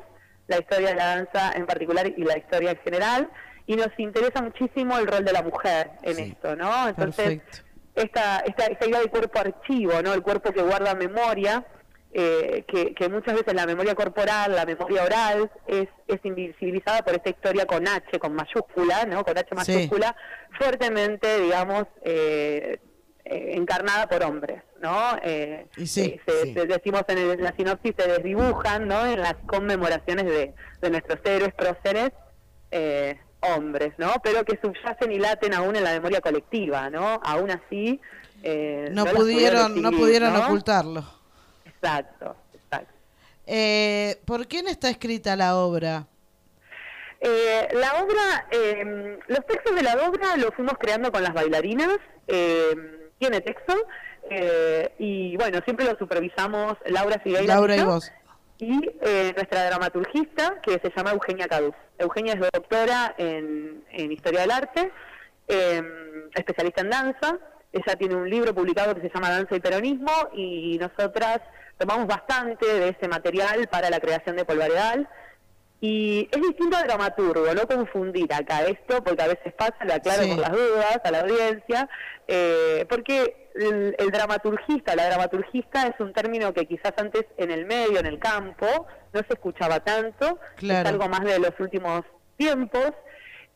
la historia de la danza en particular y la historia en general, y nos interesa muchísimo el rol de la mujer en esto, ¿no? Entonces, esta, esta, esta idea de cuerpo archivo, ¿no? El cuerpo que guarda memoria, eh, que, que muchas veces la memoria corporal, la memoria oral, es, es invisibilizada por esta historia con H, con mayúscula, ¿no? Con H Sí. mayúscula, fuertemente, digamos, eh, eh, encarnada por hombres, ¿no? Eh, Y sí, eh, se- sí. se- decimos en, el- en la sinopsis, se desdibujan, ¿no? En las conmemoraciones de, de nuestros héroes, próceres, eh, hombres, ¿no? Pero que subyacen y laten aún en la memoria colectiva, ¿no? Aún así... eh, No pudieron, no pudieron ¿no? ocultarlo. Exacto, exacto. Eh, ¿Por quién está escrita la obra? Eh, la obra, eh, los textos de la obra los fuimos creando con las bailarinas, eh, tiene texto, eh, y bueno, siempre lo supervisamos Laura Figueiredo Laura y yo, vos. Y eh, nuestra dramaturgista, que se llama Eugenia Caduz. Eugenia es doctora en, en Historia del Arte, eh, especialista en danza. Ella tiene un libro publicado que se llama Danza y Peronismo y nosotras tomamos bastante de ese material para la creación de Polvaredal. Y es distinto al dramaturgo, no confundir acá esto, porque a veces pasa, lo aclaro Sí. por las dudas a la audiencia, eh, porque el, el dramaturgista, la dramaturgista es un término que quizás antes en el medio, en el campo, no se escuchaba tanto, Claro. es algo más de los últimos tiempos,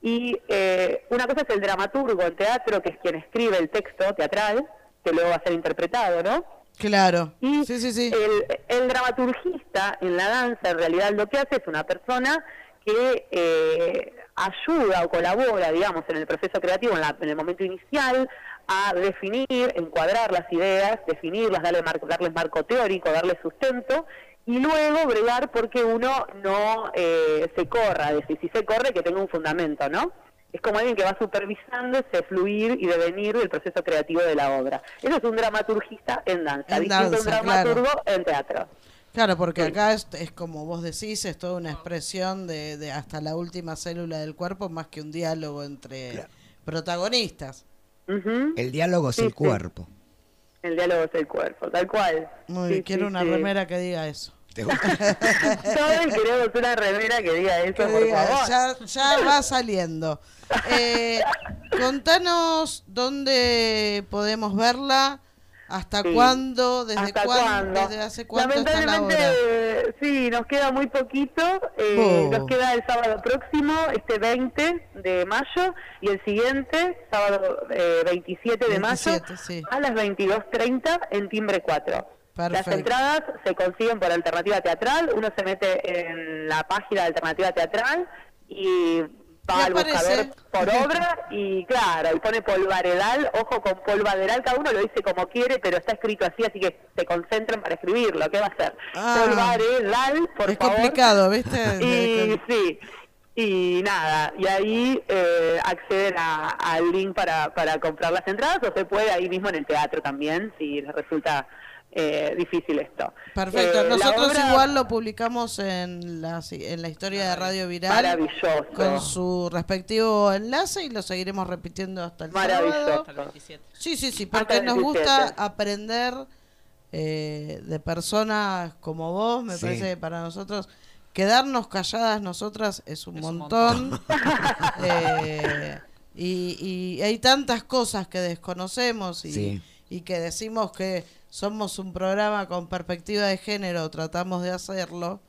y eh, una cosa es el dramaturgo en teatro, que es quien escribe el texto teatral, que luego va a ser interpretado, ¿no? Claro. Y sí, sí, sí. El, el dramaturgista en la danza en realidad lo que hace es una persona que eh, ayuda o colabora, digamos, en el proceso creativo, en, la- en el momento inicial, a definir, encuadrar las ideas, definirlas, darle marco, darles marco teórico, darle sustento, y luego bregar porque uno no eh, se corra, es decir, si se corre que tenga un fundamento, ¿no? Es como alguien que va supervisando ese fluir y devenir del proceso creativo de la obra. Eso es un dramaturgista en danza, En distinto a un danza, dramaturgo claro. en teatro. Claro, porque acá es, es como vos decís, es toda una expresión de, de hasta la última célula del cuerpo, más que un diálogo entre protagonistas. El diálogo es Sí, el sí. cuerpo. El diálogo es el cuerpo, tal cual. Muy Sí, bien, quiero sí, una sí. remera que diga eso. ¿Te gusta? (laughs) Todos queremos una remera que diga eso, Que por diga, favor. ya, ya va saliendo. Eh, contanos dónde podemos verla, hasta Sí. cuándo, desde ¿Hasta cuándo, cuándo? desde hace cuánto está la obra. eh, sí, nos queda muy poquito. eh, Oh. Nos queda el sábado próximo, este 20 de mayo, y el siguiente, sábado eh, 27 de 27, mayo, sí. a las 22.30 en Timbre 4. Las entradas se consiguen por Alternativa Teatral. Uno se mete en la página de Alternativa Teatral y va al buscador por obra y claro, y pone polvaredal, ojo con polvaderal, cada uno lo dice como quiere, pero está escrito así, así que se concentren para escribirlo, ¿qué va a hacer? Ah. polvaredal, por es favor. complicado, ¿viste? (laughs) Y sí, y nada, y ahí eh, acceden a- al link para, para comprar las entradas o se puede ahí mismo en el teatro también, si les resulta eh, difícil esto. Perfecto, Eh, nosotros obra- igual lo publicamos en la, en la historia de Radio Viral Maravilloso. con su respectivo enlace y lo seguiremos repitiendo hasta el Maravilloso. sábado. Hasta el Sí, sí, sí, Hasta porque nos 27. gusta aprender eh, de personas como vos, me Sí. parece que para nosotros quedarnos calladas nosotras es un montón. (laughs) Eh, y, y hay tantas cosas que desconocemos y, Sí. Y que decimos que somos un programa con perspectiva de género, tratamos de hacerlo.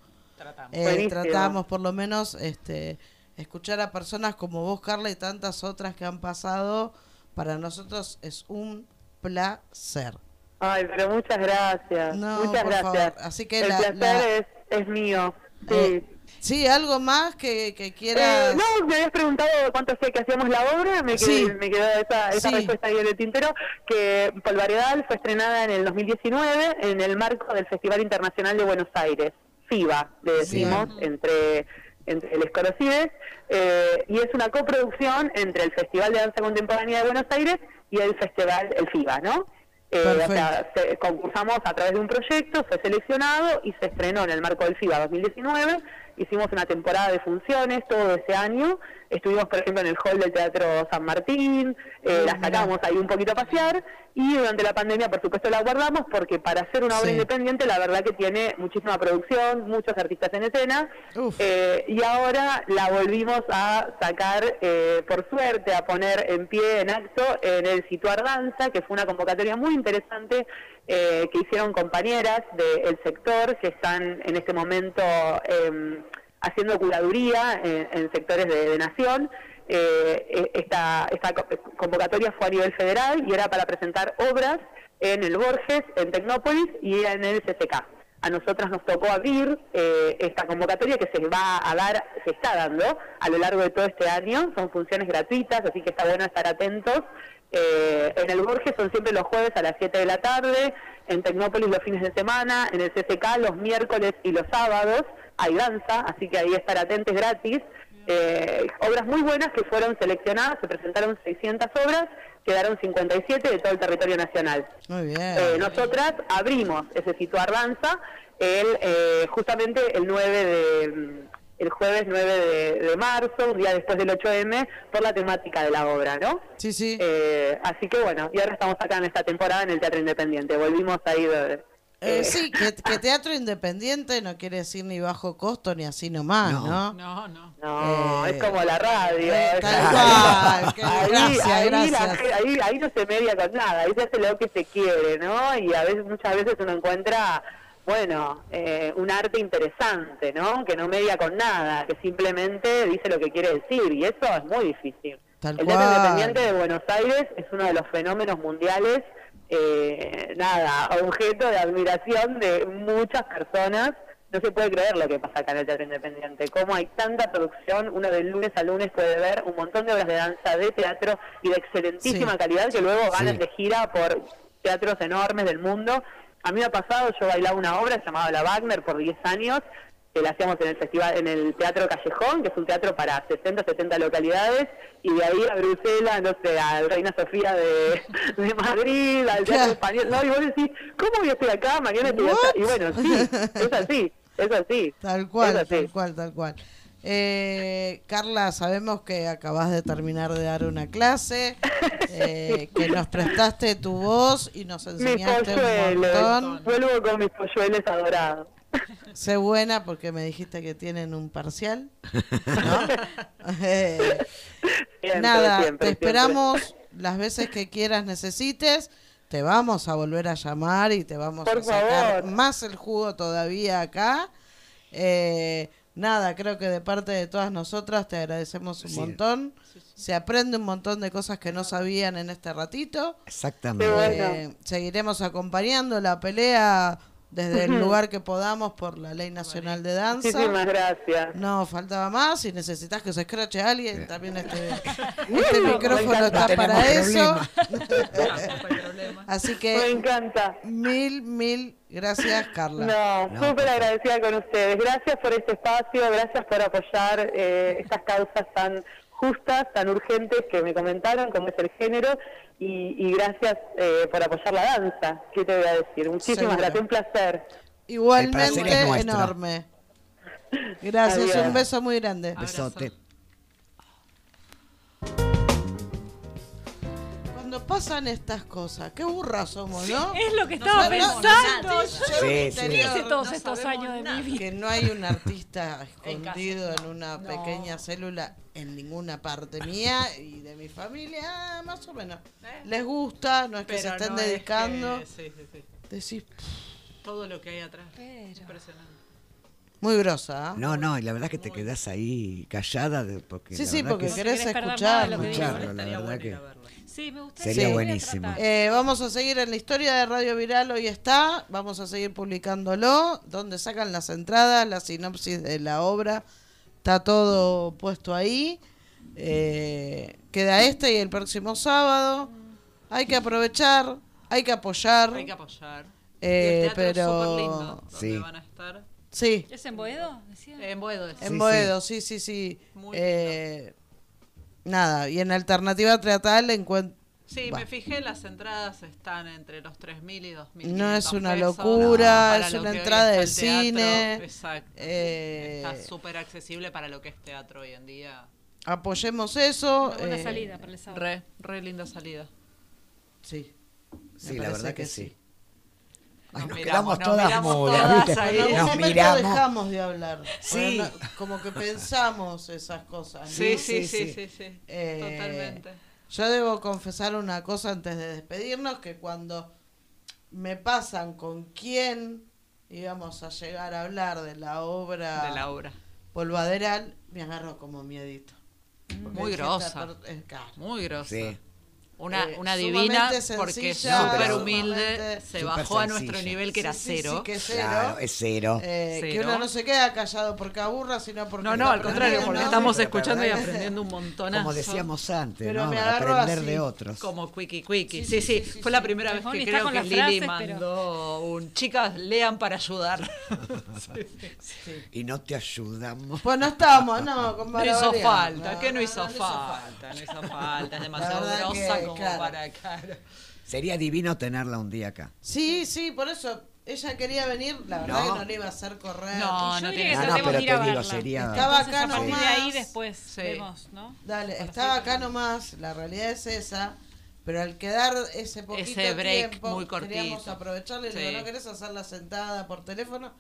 Eh, Buenísimo. tratamos por lo menos este escuchar a personas como vos, Carla, y tantas otras que han pasado. Para nosotros es un placer. Ay, pero muchas gracias. No, muchas por gracias. favor. Así que el la- placer la- es, es mío. Sí. Eh, sí, algo más que, que Eh, quieras. no, me habías preguntado cuánto hacía que hacíamos la obra, me, quedé- Sí. me quedó esa, esa Sí. respuesta ahí en el tintero, que Polvaredal fue estrenada en el 2019 en el marco del Festival Internacional de Buenos Aires, FIBA, le decimos, entre, entre les conocidos, eh, y es una coproducción entre el Festival de Danza Contemporánea de Buenos Aires y el Festival, el FIBA, ¿no? Eh, o sea, se- concursamos a través de un proyecto, fue seleccionado y se estrenó en el marco del FIBA 2019. Hicimos una temporada de funciones todo ese año. Estuvimos, por ejemplo, en el hall del Teatro San Martín, eh, la sacamos ahí un poquito a pasear y durante la pandemia, por supuesto, la guardamos porque para hacer una obra Sí. independiente, la verdad que tiene muchísima producción, muchos artistas en escena eh, y ahora la volvimos a sacar, eh, por suerte, a poner en pie, en acto, en el Situar Danza, que fue una convocatoria muy interesante eh, que hicieron compañeras del sector que están en este momento em, haciendo curaduría en, sectores de, de nación. Eh, eh, esta, esta co- convocatoria fue a nivel federal y era para presentar obras en el Borges, en Tecnópolis y en el CCK. A nosotras nos tocó abrir eh, esta convocatoria que se va a dar, se está dando a lo largo de todo este año. Son funciones gratuitas, así que está bueno estar atentos. Eh, en el Borges son siempre los jueves a las 7 de la tarde, en Tecnópolis los fines de semana, en el CCK los miércoles y los sábados hay danza, así que ahí estar atentos gratis. Eh, obras muy buenas que fueron seleccionadas, se presentaron 600 obras, quedaron 57 de todo el territorio nacional. Muy bien. Eh, nosotras abrimos ese Situar Danza el, justamente el 9 de el jueves 9 de, de marzo, un día después del 8M, por la temática de la obra, ¿no? Sí, sí. Eh, así que bueno, y ahora estamos acá en esta temporada en el Teatro Independiente. Volvimos ahí de, Eh, eh, sí, que, que teatro independiente no quiere decir ni bajo costo ni así nomás, ¿no? No, no. No, Eh, es como la radio. eh, es- tal cual, que- ahí, gracias, ahí, la- ahí, ahí no se media con nada, ahí se hace lo que se quiere, ¿no? Y a veces, muchas veces uno encuentra, bueno, eh, un arte interesante, ¿no? Que no media con nada, que simplemente dice lo que quiere decir, y eso es muy difícil. Tal El Teatro. Independiente de Buenos Aires es uno de los fenómenos mundiales, eh, nada, objeto de admiración de muchas personas. No se puede creer lo que pasa acá en el Teatro Independiente, cómo hay tanta producción, uno de lunes a lunes puede ver un montón de obras de danza, de teatro y de excelentísima Sí. calidad que luego van Sí. de gira por teatros enormes del mundo. A mí me ha pasado, yo bailaba una obra llamada La Wagner por 10 años, que la hacíamos en el festival, en el Teatro Callejón, que es un teatro para 60, 70 localidades, y de ahí a Bruselas, no sé, al Reina Sofía de, (laughs) de Madrid, al Teatro Español, no, y vos decís, ¿cómo voy a estar acá? Mañana? Y bueno, sí, es así, es así. Tal cual, tal cual, tal cual. Eh, Carla, sabemos que acabas de terminar de dar una clase, (laughs) eh, que nos prestaste tu voz y nos enseñaste un montón. vuelvo con mis polluelos adorados. Sé buena porque me dijiste que tienen un parcial. ¿no? (laughs) Eh, Siempre, nada, siempre, te esperamos las veces que quieras, necesites. Te vamos a volver a llamar y te vamos Por a sacar favor. más el jugo todavía acá. Eh, nada, creo que de parte de todas nosotras te agradecemos un Sí. montón. Se aprende un montón de cosas que no sabían en este ratito. Exactamente. Eh, seguiremos acompañando la pelea desde el (laughs) lugar que podamos por la Ley Nacional de Danza. Muchísimas gracias. No, faltaba más. Si necesitas que se escrache alguien, también este, (laughs) este micrófono está No para eso. tenemos (laughs) Así que Me encanta. mil, mil gracias, Carla. No, súper agradecida con ustedes. Gracias por este espacio, gracias por apoyar eh, estas causas tan justas, tan urgentes que me comentaron, como es el género, y, y gracias eh, por apoyar la danza. ¿Qué te voy a decir? Muchísimas Seguro. gracias, un placer. Igualmente placer enorme. Gracias, Adiós. un beso muy grande. Besote. Cuando pasan estas cosas, qué burras somos, ¿no? Es lo que estaba pensando. Yo Sí, ¿qué sí. hice todos No estos años de nada. mi vida? Que no hay un artista (laughs) escondido en una pequeña célula en ninguna parte mía y de mi familia, ah, más o menos. Les gusta, no es que se Pero estén no es dedicando. que- sí, sí, sí. Decís, Todo lo que hay atrás. Impresionante. Muy grosa, ¿ah? No, no, y la verdad que te quedás ahí callada de- porque Sí, la sí, porque que querés escuchar. que escucharlo, la Estaría verdad bueno que. Sí, me gustaría. sería Sí. buenísimo. Eh, vamos a seguir en la historia de Radio Viral, hoy está, vamos a seguir publicándolo, donde sacan las entradas, la sinopsis de la obra, está todo puesto ahí. Eh, queda este y el próximo sábado. Hay que aprovechar, hay que apoyar. Hay que apoyar. Eh, y el teatro pero- es súper lindo, donde Sí. van a estar. Sí, ¿Es en Boedo? Decía. En Boedo. decía. en Sí, Boedo, sí, sí, sí. Muy Eh, nada, y en Alternativa Teatral encuentro... Sí, Bueno. me fijé, las entradas están entre los 3.000 y 2.000. No es una pesos. locura, Para es una entrada está de el teatro, cine. Exacto. Eh, Está súper accesible para lo que es teatro hoy en día. Apoyemos eso. Una buena eh, salida para el sábado. Re, re linda salida. Sí. Sí, la verdad que que sí. sí. Ay, Nos nos miramos, quedamos nos todas mudas, todas. En algún Nos miramos. dejamos de hablar. Sí. Como que pensamos esas cosas. ¿no? Sí, sí, sí, sí, sí, sí. Eh, Totalmente. Yo debo confesar una cosa antes de despedirnos, que cuando me pasan con quién íbamos a llegar a hablar de la obra De la obra. Polvaderal, me agarro como miedito. Muy grosa. es. Muy grosa. Sí. Una, Eh, una divina sencilla, porque súper humilde. Se bajó a nuestro sencilla. nivel que era Sí, sí, sí, cero. que es cero. Claro, es cero. Eh, que uno no se queda callado porque aburra, sino porque. No, no, al contrario, porque estamos Pero escuchando y aprendiendo un montón. Como decíamos antes, Pero ¿no? me Aprender así. de otros. Como Quickie Quickie. Sí, sí, Fue la primera vez que creo que Lili frases, pero- mandó un chicas lean para ayudar. (laughs) Y no te ayudamos. Pues no estamos, no, con No hizo falta, que no hizo no hizo falta, no hizo falta, es demasiado grosa claro. para claro. Sería divino tenerla un día acá. Sí, sí, por eso ella quería venir, la verdad No. que no le iba a hacer correr. No, no tiene que No, pero te digo, sería- Estaba Entonces, acá a partir de ahí nomás. después Sí. vemos, ¿no? Dale, estaba acá nomás, la realidad es esa, pero al quedar ese poquito Ese break tiempo, muy cortito. queríamos aprovecharle, le digo, Sí. ¿no querés hacerla sentada por teléfono?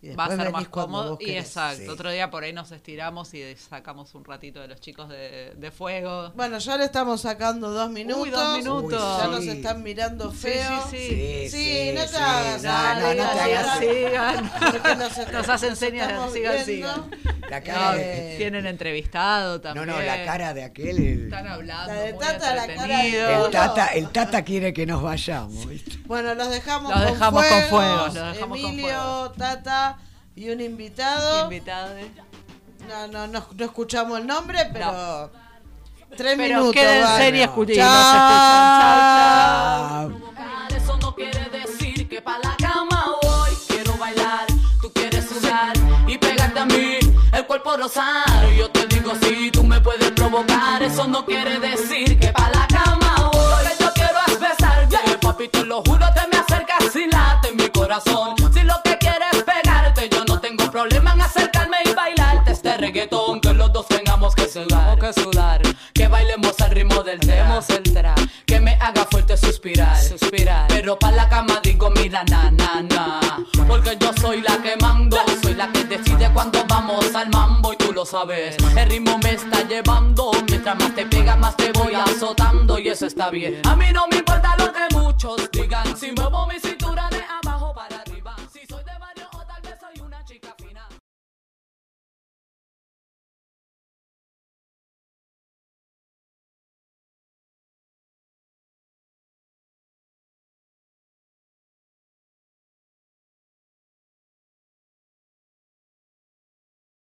Y Va a ser más cómodo y exacto. Sí. Otro día por ahí nos estiramos y sacamos un ratito de los chicos de, de fuego. Bueno, ya le estamos sacando dos minutos. Uy, dos minutos. Ya nos están mirando feo. sí, sí. Sí, Sí, no te sí. hagas. No, no, no te hagas. Sigan. (laughs) Porque nos, Nos hacen señas de sigan, sigan. La No, cara de... tienen entrevistado No, también. no, la cara de aquel... El, Están hablando. La de muy Tata, la cara de el tata, el tata quiere que nos vayamos, ¿viste? Bueno, los dejamos, Los con, dejamos con fuego, los dejamos con Emilio, fuego. Tata y un invitado. Invitado. No, no, no, no escuchamos el nombre, pero. Tres Pero minutos. quédense vale. y escuchen. Chao. Chau, chau. Eso no quiere decir que pa' la cama voy. Quiero bailar, tú quieres sudar y pegarte a mí, el cuerpo rosar. Yo te digo si tú me puedes provocar. Eso no quiere decir que pa' la cama voy. Lo que yo quiero es besarte, papi, te lo juro, te me acercas y late mi corazón. Reggaetón. Que los dos tengamos que sudar, que sudar. Que bailemos al ritmo del tra. Que me haga fuerte suspirar, suspirar. Pero pa' la cama digo, mira, na, na, na. Porque yo soy la que mando, soy la que decide cuando vamos al mambo y tú lo sabes. El ritmo me está llevando, mientras más te pega, más te voy azotando y eso está bien. A mí no me importa lo que muchos digan, si muevo mi cintura